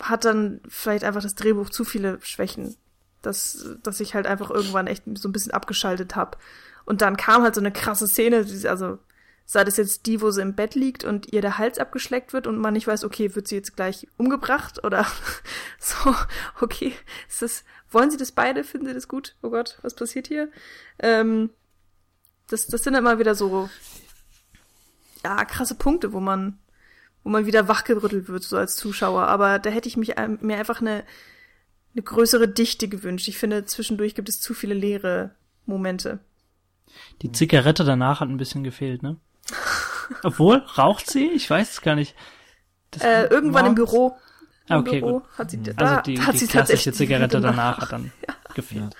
hat dann vielleicht einfach das Drehbuch zu viele Schwächen, dass, dass ich halt einfach irgendwann echt so ein bisschen abgeschaltet habe. Und dann kam halt so eine krasse Szene, also sei das jetzt die, wo sie im Bett liegt und ihr der Hals abgeschleckt wird und man nicht weiß, okay, wird sie jetzt gleich umgebracht oder so, okay, ist das, wollen sie das beide, finden sie das gut? Oh Gott, was passiert hier? Ähm, das, das sind immer wieder so, ja, krasse Punkte, wo man, wo man wieder wachgerüttelt wird, so als Zuschauer. Aber da hätte ich mich ähm, mir einfach eine, eine größere Dichte gewünscht. Ich finde, zwischendurch gibt es zu viele leere Momente. Die Zigarette danach hat ein bisschen gefehlt, ne? Obwohl, raucht sie? Ich weiß es gar nicht. Das Äh, irgendwann im? Büro. Im Ah, okay, Büro gut. hat sie, da Also die, hat die sie klassische Zigarette danach hat dann gefehlt.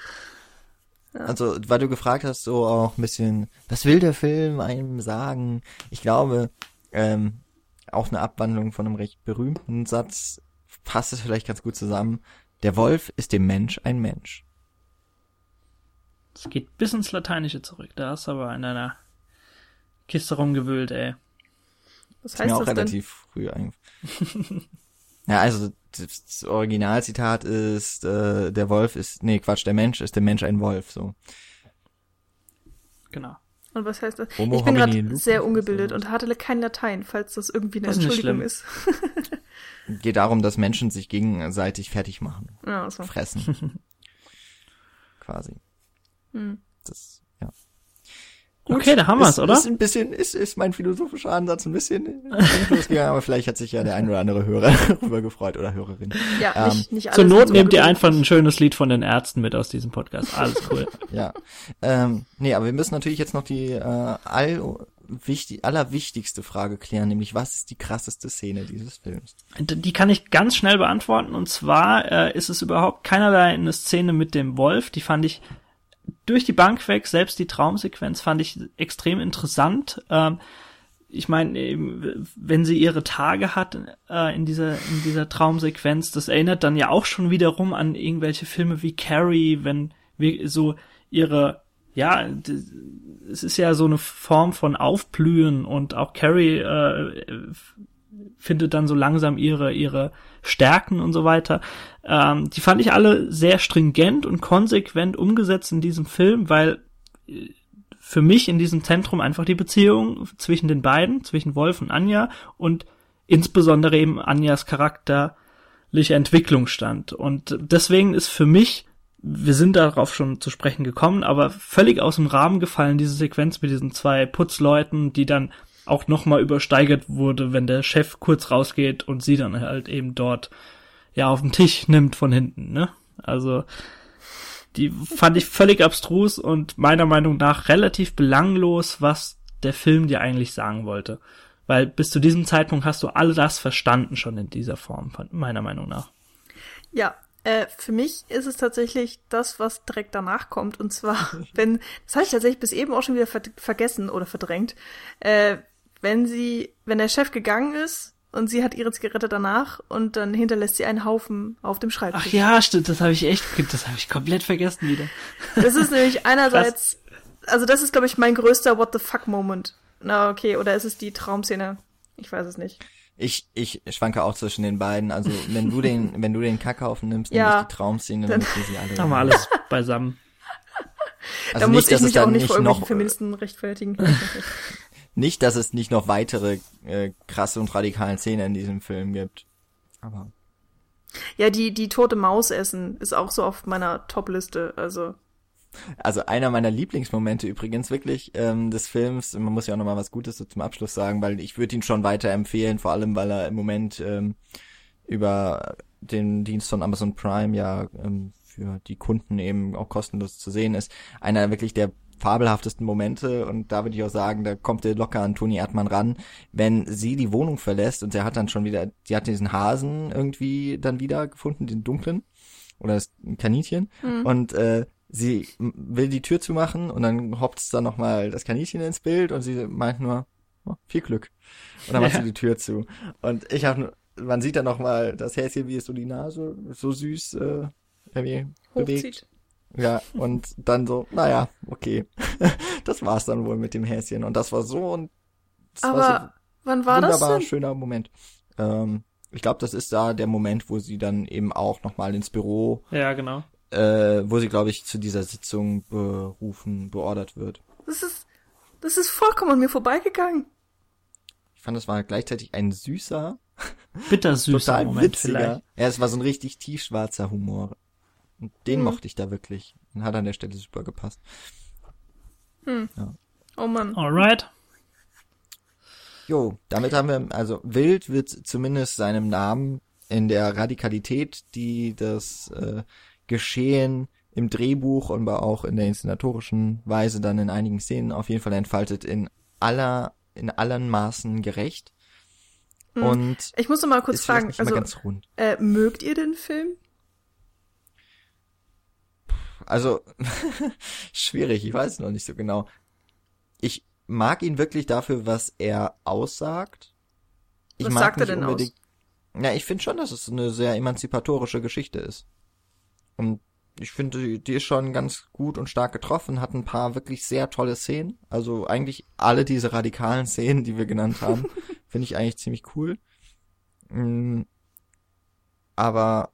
Also, weil du gefragt hast, so auch ein bisschen, was will der Film einem sagen? Ich glaube, ähm, auch eine Abwandlung von einem recht berühmten Satz passt es vielleicht ganz gut zusammen. Der Wolf ist dem Mensch ein Mensch. Es geht bis ins Lateinische zurück. Da hast du aber in deiner Kiste rumgewühlt, ey. Was Ist mir heißt auch das denn? relativ früh eingefallen. ja, also das das Originalzitat ist, äh, der Wolf ist, nee, Quatsch, der Mensch ist dem Mensch ein Wolf, so. Genau. Und was heißt das? Homo ich bin gerade sehr ungebildet und hatte kein Latein, falls das irgendwie eine Das ist nicht Entschuldigung schlimm. ist. Geht darum, dass Menschen sich gegenseitig fertig machen. Ja, so. Fressen. Quasi. Hm. Das, ja. Okay, da haben wir's, ist, oder? Ist ein bisschen, ist, ist mein philosophischer Ansatz ein bisschen in den Fluss gegangen, aber vielleicht hat sich ja der ein oder andere Hörer darüber gefreut oder Hörerin. Ja, Ähm, nicht, nicht alles Zur Not nehmt ihr einfach ein schönes Lied von den Ärzten mit aus diesem Podcast. Alles cool. Ja. Ähm, nee, aber wir müssen natürlich jetzt noch die äh, all wichtig, allerwichtigste Frage klären, nämlich was ist die krasseste Szene dieses Films? Die kann ich ganz schnell beantworten. Und zwar äh, ist es überhaupt keinerlei eine Szene mit dem Wolf. Die fand ich durch die Bank weg, selbst die Traumsequenz fand ich extrem interessant. Ähm, ich meine, wenn sie ihre Tage hat äh, in dieser in dieser Traumsequenz, das erinnert dann ja auch schon wiederum an irgendwelche Filme wie Carrie, wenn wir so ihre ja, es ist ja so eine Form von Aufblühen und auch Carrie äh, findet dann so langsam ihre ihre Stärken und so weiter. Ähm, die fand ich alle sehr stringent und konsequent umgesetzt in diesem Film, weil äh, für mich in diesem Zentrum einfach die Beziehung zwischen den beiden, zwischen Wolf und Anja und insbesondere eben Anjas charakterliche Entwicklung stand. Und deswegen ist für mich, wir sind darauf schon zu sprechen gekommen, aber völlig aus dem Rahmen gefallen diese Sequenz mit diesen zwei Putzleuten, die dann auch nochmal übersteigert wurde, wenn der Chef kurz rausgeht und sie dann halt eben dort ja auf den Tisch nimmt von hinten, ne? Also die fand ich völlig abstrus und meiner Meinung nach relativ belanglos, was der Film dir eigentlich sagen wollte. Weil bis zu diesem Zeitpunkt hast du all das verstanden schon in dieser Form, meiner Meinung nach. Ja, äh, für mich ist es tatsächlich das, was direkt danach kommt. Und zwar, wenn, das habe ich tatsächlich bis eben auch schon wieder ver vergessen oder verdrängt, äh, wenn sie, wenn der Chef gegangen ist und sie hat ihre Zigarette danach und dann hinterlässt sie einen Haufen auf dem Schreibtisch. Ach ja, stimmt, das habe ich echt, das habe ich komplett vergessen wieder. Das ist nämlich einerseits, also das ist, glaube ich, mein größter What the fuck Moment. Na, okay, oder ist es die Traumszene? Ich weiß es nicht. Ich, ich schwanke auch zwischen den beiden. Also wenn du den, wenn du den Kackhaufen nimmst, Ja. ich die Traumszene, Dann- wir sie alle. Haben wir alles beisammen. Also da muss ich mich auch nicht vor irgendwelchen noch, Feministen rechtfertigen. Nicht, dass es nicht noch weitere äh, krasse und radikalen Szenen in diesem Film gibt. Aber. Ja, die, die tote Maus essen ist auch so auf meiner Top-Liste, also. Also einer meiner Lieblingsmomente übrigens wirklich ähm, des Films, man muss ja auch nochmal was Gutes so zum Abschluss sagen, weil ich würde ihn schon weiter empfehlen, vor allem weil er im Moment ähm, über den Dienst von Amazon Prime ja ähm, für die Kunden eben auch kostenlos zu sehen ist. Einer wirklich der fabelhaftesten Momente und da würde ich auch sagen, da kommt er locker an Toni Erdmann ran, wenn sie die Wohnung verlässt und sie hat dann schon wieder, sie hat diesen Hasen irgendwie dann wieder gefunden, den dunklen oder das Kaninchen mhm. und äh, sie will die Tür zumachen und dann hoppt dann nochmal das Kaninchen ins Bild und sie meint nur, oh, viel Glück. Und dann macht sie die Tür zu. Und ich habe, man sieht dann nochmal das Häschen, wie es so die Nase so süß äh, irgendwie Hochzieht. bewegt. Ja, und dann so, naja, okay. das war's dann wohl mit dem Häschen. Und das war so und Aber war so wann war das denn? schöner Moment. Ähm, ich glaube, das ist da der Moment, wo sie dann eben auch nochmal ins Büro. Ja, genau. Äh, wo sie, glaube ich, zu dieser Sitzung berufen, beordert wird. Das ist, das ist vollkommen an mir vorbeigegangen. Ich fand, das war gleichzeitig ein süßer, bittersüßer Moment witziger. vielleicht. Ja, es war so ein richtig tiefschwarzer Humor. Und den hm. mochte ich da wirklich. Und hat an der Stelle super gepasst. Hm. Ja. Oh Mann. Alright. Jo, damit haben wir, also Wild wird zumindest seinem Namen in der Radikalität, die das äh, Geschehen im Drehbuch und auch in der inszenatorischen Weise dann in einigen Szenen auf jeden Fall entfaltet, in aller, in allen Maßen gerecht. Hm. Und ich muss noch mal kurz fragen, also äh, mögt ihr den Film? Also, schwierig, ich weiß noch nicht so genau. Ich mag ihn wirklich dafür, was er aussagt. Ich was mag sagt er denn aus? Ja, ich finde schon, dass es eine sehr emanzipatorische Geschichte ist. Und ich finde, die, die ist schon ganz gut und stark getroffen, hat ein paar wirklich sehr tolle Szenen. Also eigentlich alle diese radikalen Szenen, die wir genannt haben, finde ich eigentlich ziemlich cool. Mm, aber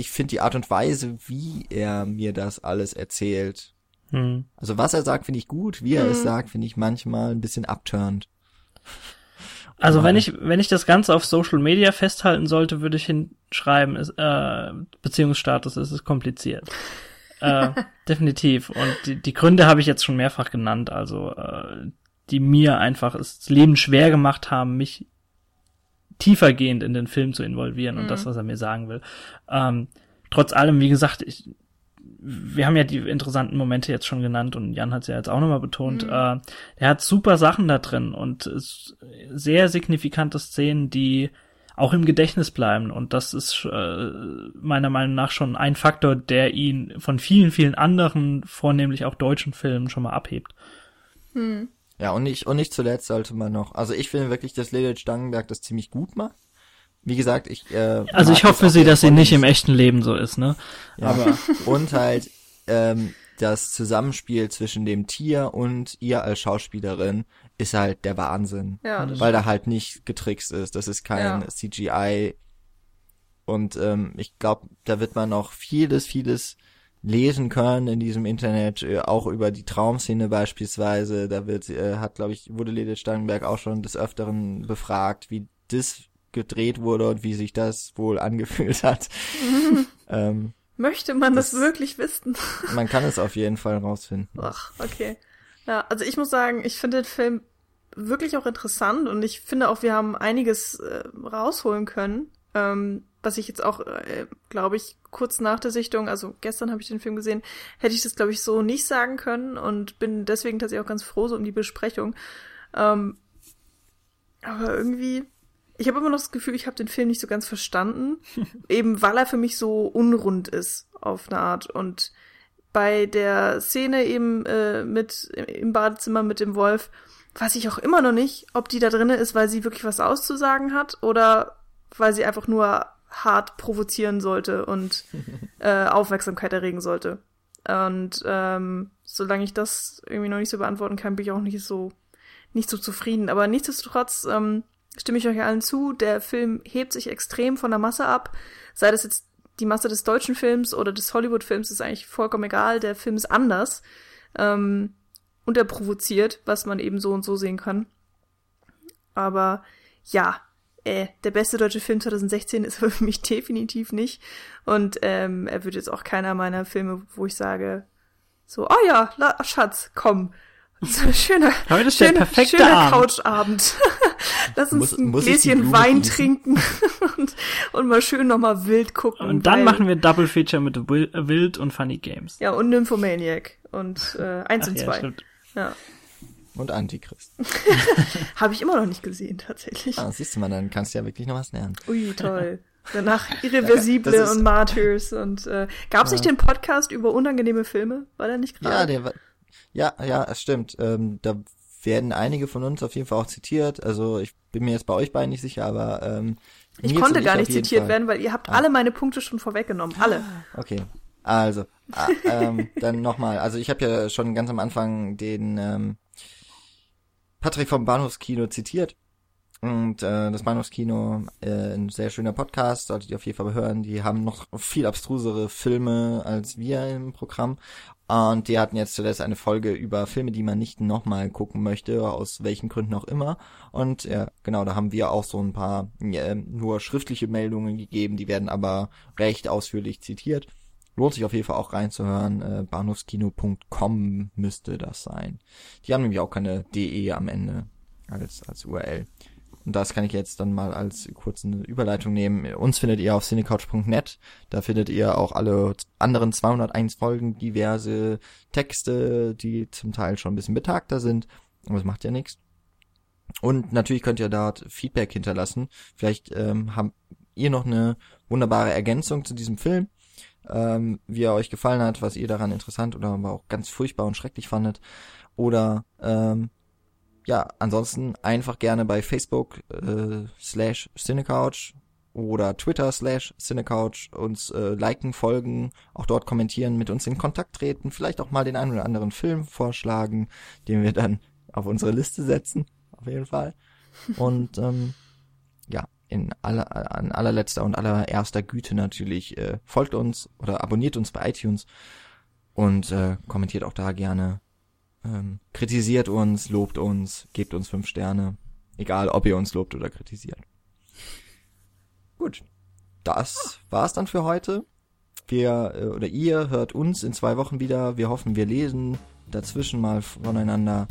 ich finde die Art und Weise, wie er mir das alles erzählt. Hm. Also was er sagt, finde ich gut. Wie er hm. es sagt, finde ich manchmal ein bisschen abturnt. Also wenn ich wenn ich das Ganze auf Social Media festhalten sollte, würde ich hinschreiben, ist, äh, Beziehungsstatus ist es kompliziert. äh, definitiv. Und die, die Gründe habe ich jetzt schon mehrfach genannt. Also äh, die mir einfach das Leben schwer gemacht haben, mich tiefergehend in den Film zu involvieren und das, mhm. was er mir sagen will. Ähm, trotz allem, wie gesagt, ich, wir haben ja die interessanten Momente jetzt schon genannt und Jan hat es ja jetzt auch nochmal betont. Mhm. Äh, er hat super Sachen da drin und sehr signifikante Szenen, die auch im Gedächtnis bleiben. Und das ist äh, meiner Meinung nach schon ein Faktor, der ihn von vielen, vielen anderen, vornehmlich auch deutschen Filmen schon mal abhebt. Mhm. Ja, und nicht, und nicht zuletzt sollte man noch, also ich finde wirklich, dass Lilith Stangenberg das ziemlich gut macht. Wie gesagt, ich, äh, Also ich hoffe für sie, dass sie nicht im echten Leben so ist, ne? Ja. Aber. und halt, ähm, das Zusammenspiel zwischen dem Tier und ihr als Schauspielerin ist halt der Wahnsinn. Ja, das weil da halt nicht getrickst ist. Das ist kein ja. CGI. Und ähm, ich glaube, da wird man noch vieles, vieles lesen können in diesem Internet, äh, auch über die Traumszene beispielsweise. Da wird, äh, hat, glaube ich, wurde Lede Stangenberg auch schon des Öfteren befragt, wie das gedreht wurde und wie sich das wohl angefühlt hat. ähm, Möchte man das, das, wirklich wissen? man kann es auf jeden Fall rausfinden. Ach, okay. Ja, also ich muss sagen, ich finde den Film wirklich auch interessant und ich finde auch, wir haben einiges äh, rausholen können. Ähm, was ich jetzt auch, äh, glaube ich, kurz nach der Sichtung, also gestern habe ich den Film gesehen, hätte ich das, glaube ich, so nicht sagen können und bin deswegen tatsächlich auch ganz froh so um die Besprechung. Ähm, aber irgendwie, ich habe immer noch das Gefühl, ich habe den Film nicht so ganz verstanden, eben weil er für mich so unrund ist auf eine Art und bei der Szene eben äh, mit im Badezimmer mit dem Wolf weiß ich auch immer noch nicht, ob die da drinne ist, weil sie wirklich was auszusagen hat oder weil sie einfach nur hart provozieren sollte und äh, Aufmerksamkeit erregen sollte. Und ähm, solange ich das irgendwie noch nicht so beantworten kann, bin ich auch nicht so nicht so zufrieden. Aber nichtsdestotrotz ähm, stimme ich euch allen zu, der Film hebt sich extrem von der Masse ab. Sei das jetzt die Masse des deutschen Films oder des Hollywood-Films, ist eigentlich vollkommen egal. Der Film ist anders. Ähm, und er provoziert, was man eben so und so sehen kann. Aber ja, äh, der beste deutsche Film 2016 ist für mich definitiv nicht. Und ähm, er wird jetzt auch keiner meiner Filme, wo ich sage, so, oh ja, la, Schatz, komm. So ein schöner, Heute schöner, schöner Abend. Couchabend. Lass uns Muss- ein muss Gläschen Wein trinken und, und mal schön nochmal wild gucken. Und dann machen wir Double Feature mit Wil- Wild und Funny Games. Ja, und Nymphomaniac. Und äh, eins Ach und ja, zwei. stimmt. Ja. Und Antichrist. Habe ich immer noch nicht gesehen, tatsächlich. Ah, siehst du mal, dann kannst du ja wirklich noch was lernen. Ui, toll. Danach Irreversible ist- und Martyrs und äh, gab es nicht den Podcast über unangenehme Filme? War der nicht gerade? Ja, der war, ja, ja, es stimmt. Ähm, da werden einige von uns auf jeden Fall auch zitiert. Also ich bin mir jetzt bei euch beiden nicht sicher, aber ähm, ich Nils konnte gar nicht zitiert Fall. werden, weil ihr habt alle meine Punkte schon vorweggenommen. Alle. Okay. Also, ah, ähm, dann nochmal. Also ich habe ja schon ganz am Anfang den ähm, Patrick vom Bahnhofskino zitiert. Und äh, das Bahnhofskino, äh, ein sehr schöner Podcast, solltet ihr auf jeden Fall hören. Die haben noch viel abstrusere Filme als wir im Programm. Und die hatten jetzt zuletzt eine Folge über Filme, die man nicht nochmal gucken möchte, aus welchen Gründen auch immer. Und ja, genau, da haben wir auch so ein paar äh, nur schriftliche Meldungen gegeben, die werden aber recht ausführlich zitiert. Lohnt sich auf jeden Fall auch reinzuhören. Äh, Bahnhofskino.com müsste das sein. Die haben nämlich auch keine DE am Ende als, als URL. Und das kann ich jetzt dann mal als kurze Überleitung nehmen. Uns findet ihr auf cinecouch.net. Da findet ihr auch alle anderen 201 Folgen, diverse Texte, die zum Teil schon ein bisschen betagter sind. Aber das macht ja nichts. Und natürlich könnt ihr dort Feedback hinterlassen. Vielleicht ähm, habt ihr noch eine wunderbare Ergänzung zu diesem Film, ähm, wie er euch gefallen hat, was ihr daran interessant oder aber auch ganz furchtbar und schrecklich fandet. Oder ähm, ja, ansonsten einfach gerne bei Facebook äh, slash Cinecouch oder Twitter slash Cinecouch uns äh, liken, folgen, auch dort kommentieren, mit uns in Kontakt treten, vielleicht auch mal den einen oder anderen Film vorschlagen, den wir dann auf unsere Liste setzen, auf jeden Fall. Und ähm, in aller, an allerletzter und allererster Güte natürlich äh, folgt uns oder abonniert uns bei iTunes und äh, kommentiert auch da gerne ähm, kritisiert uns, lobt uns, gebt uns fünf Sterne. Egal, ob ihr uns lobt oder kritisiert. Gut, das war's dann für heute. Wir äh, oder ihr hört uns in zwei Wochen wieder. Wir hoffen, wir lesen dazwischen mal voneinander.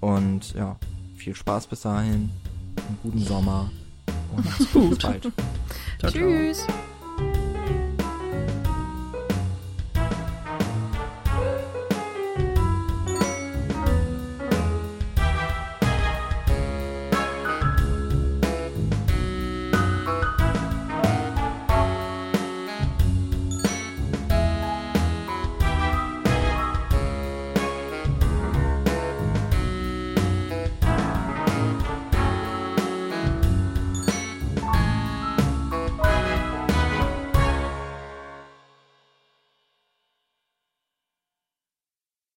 Und ja, viel Spaß bis dahin. Einen guten Sommer. Und bis bald. Ciao, ciao. Tschüss.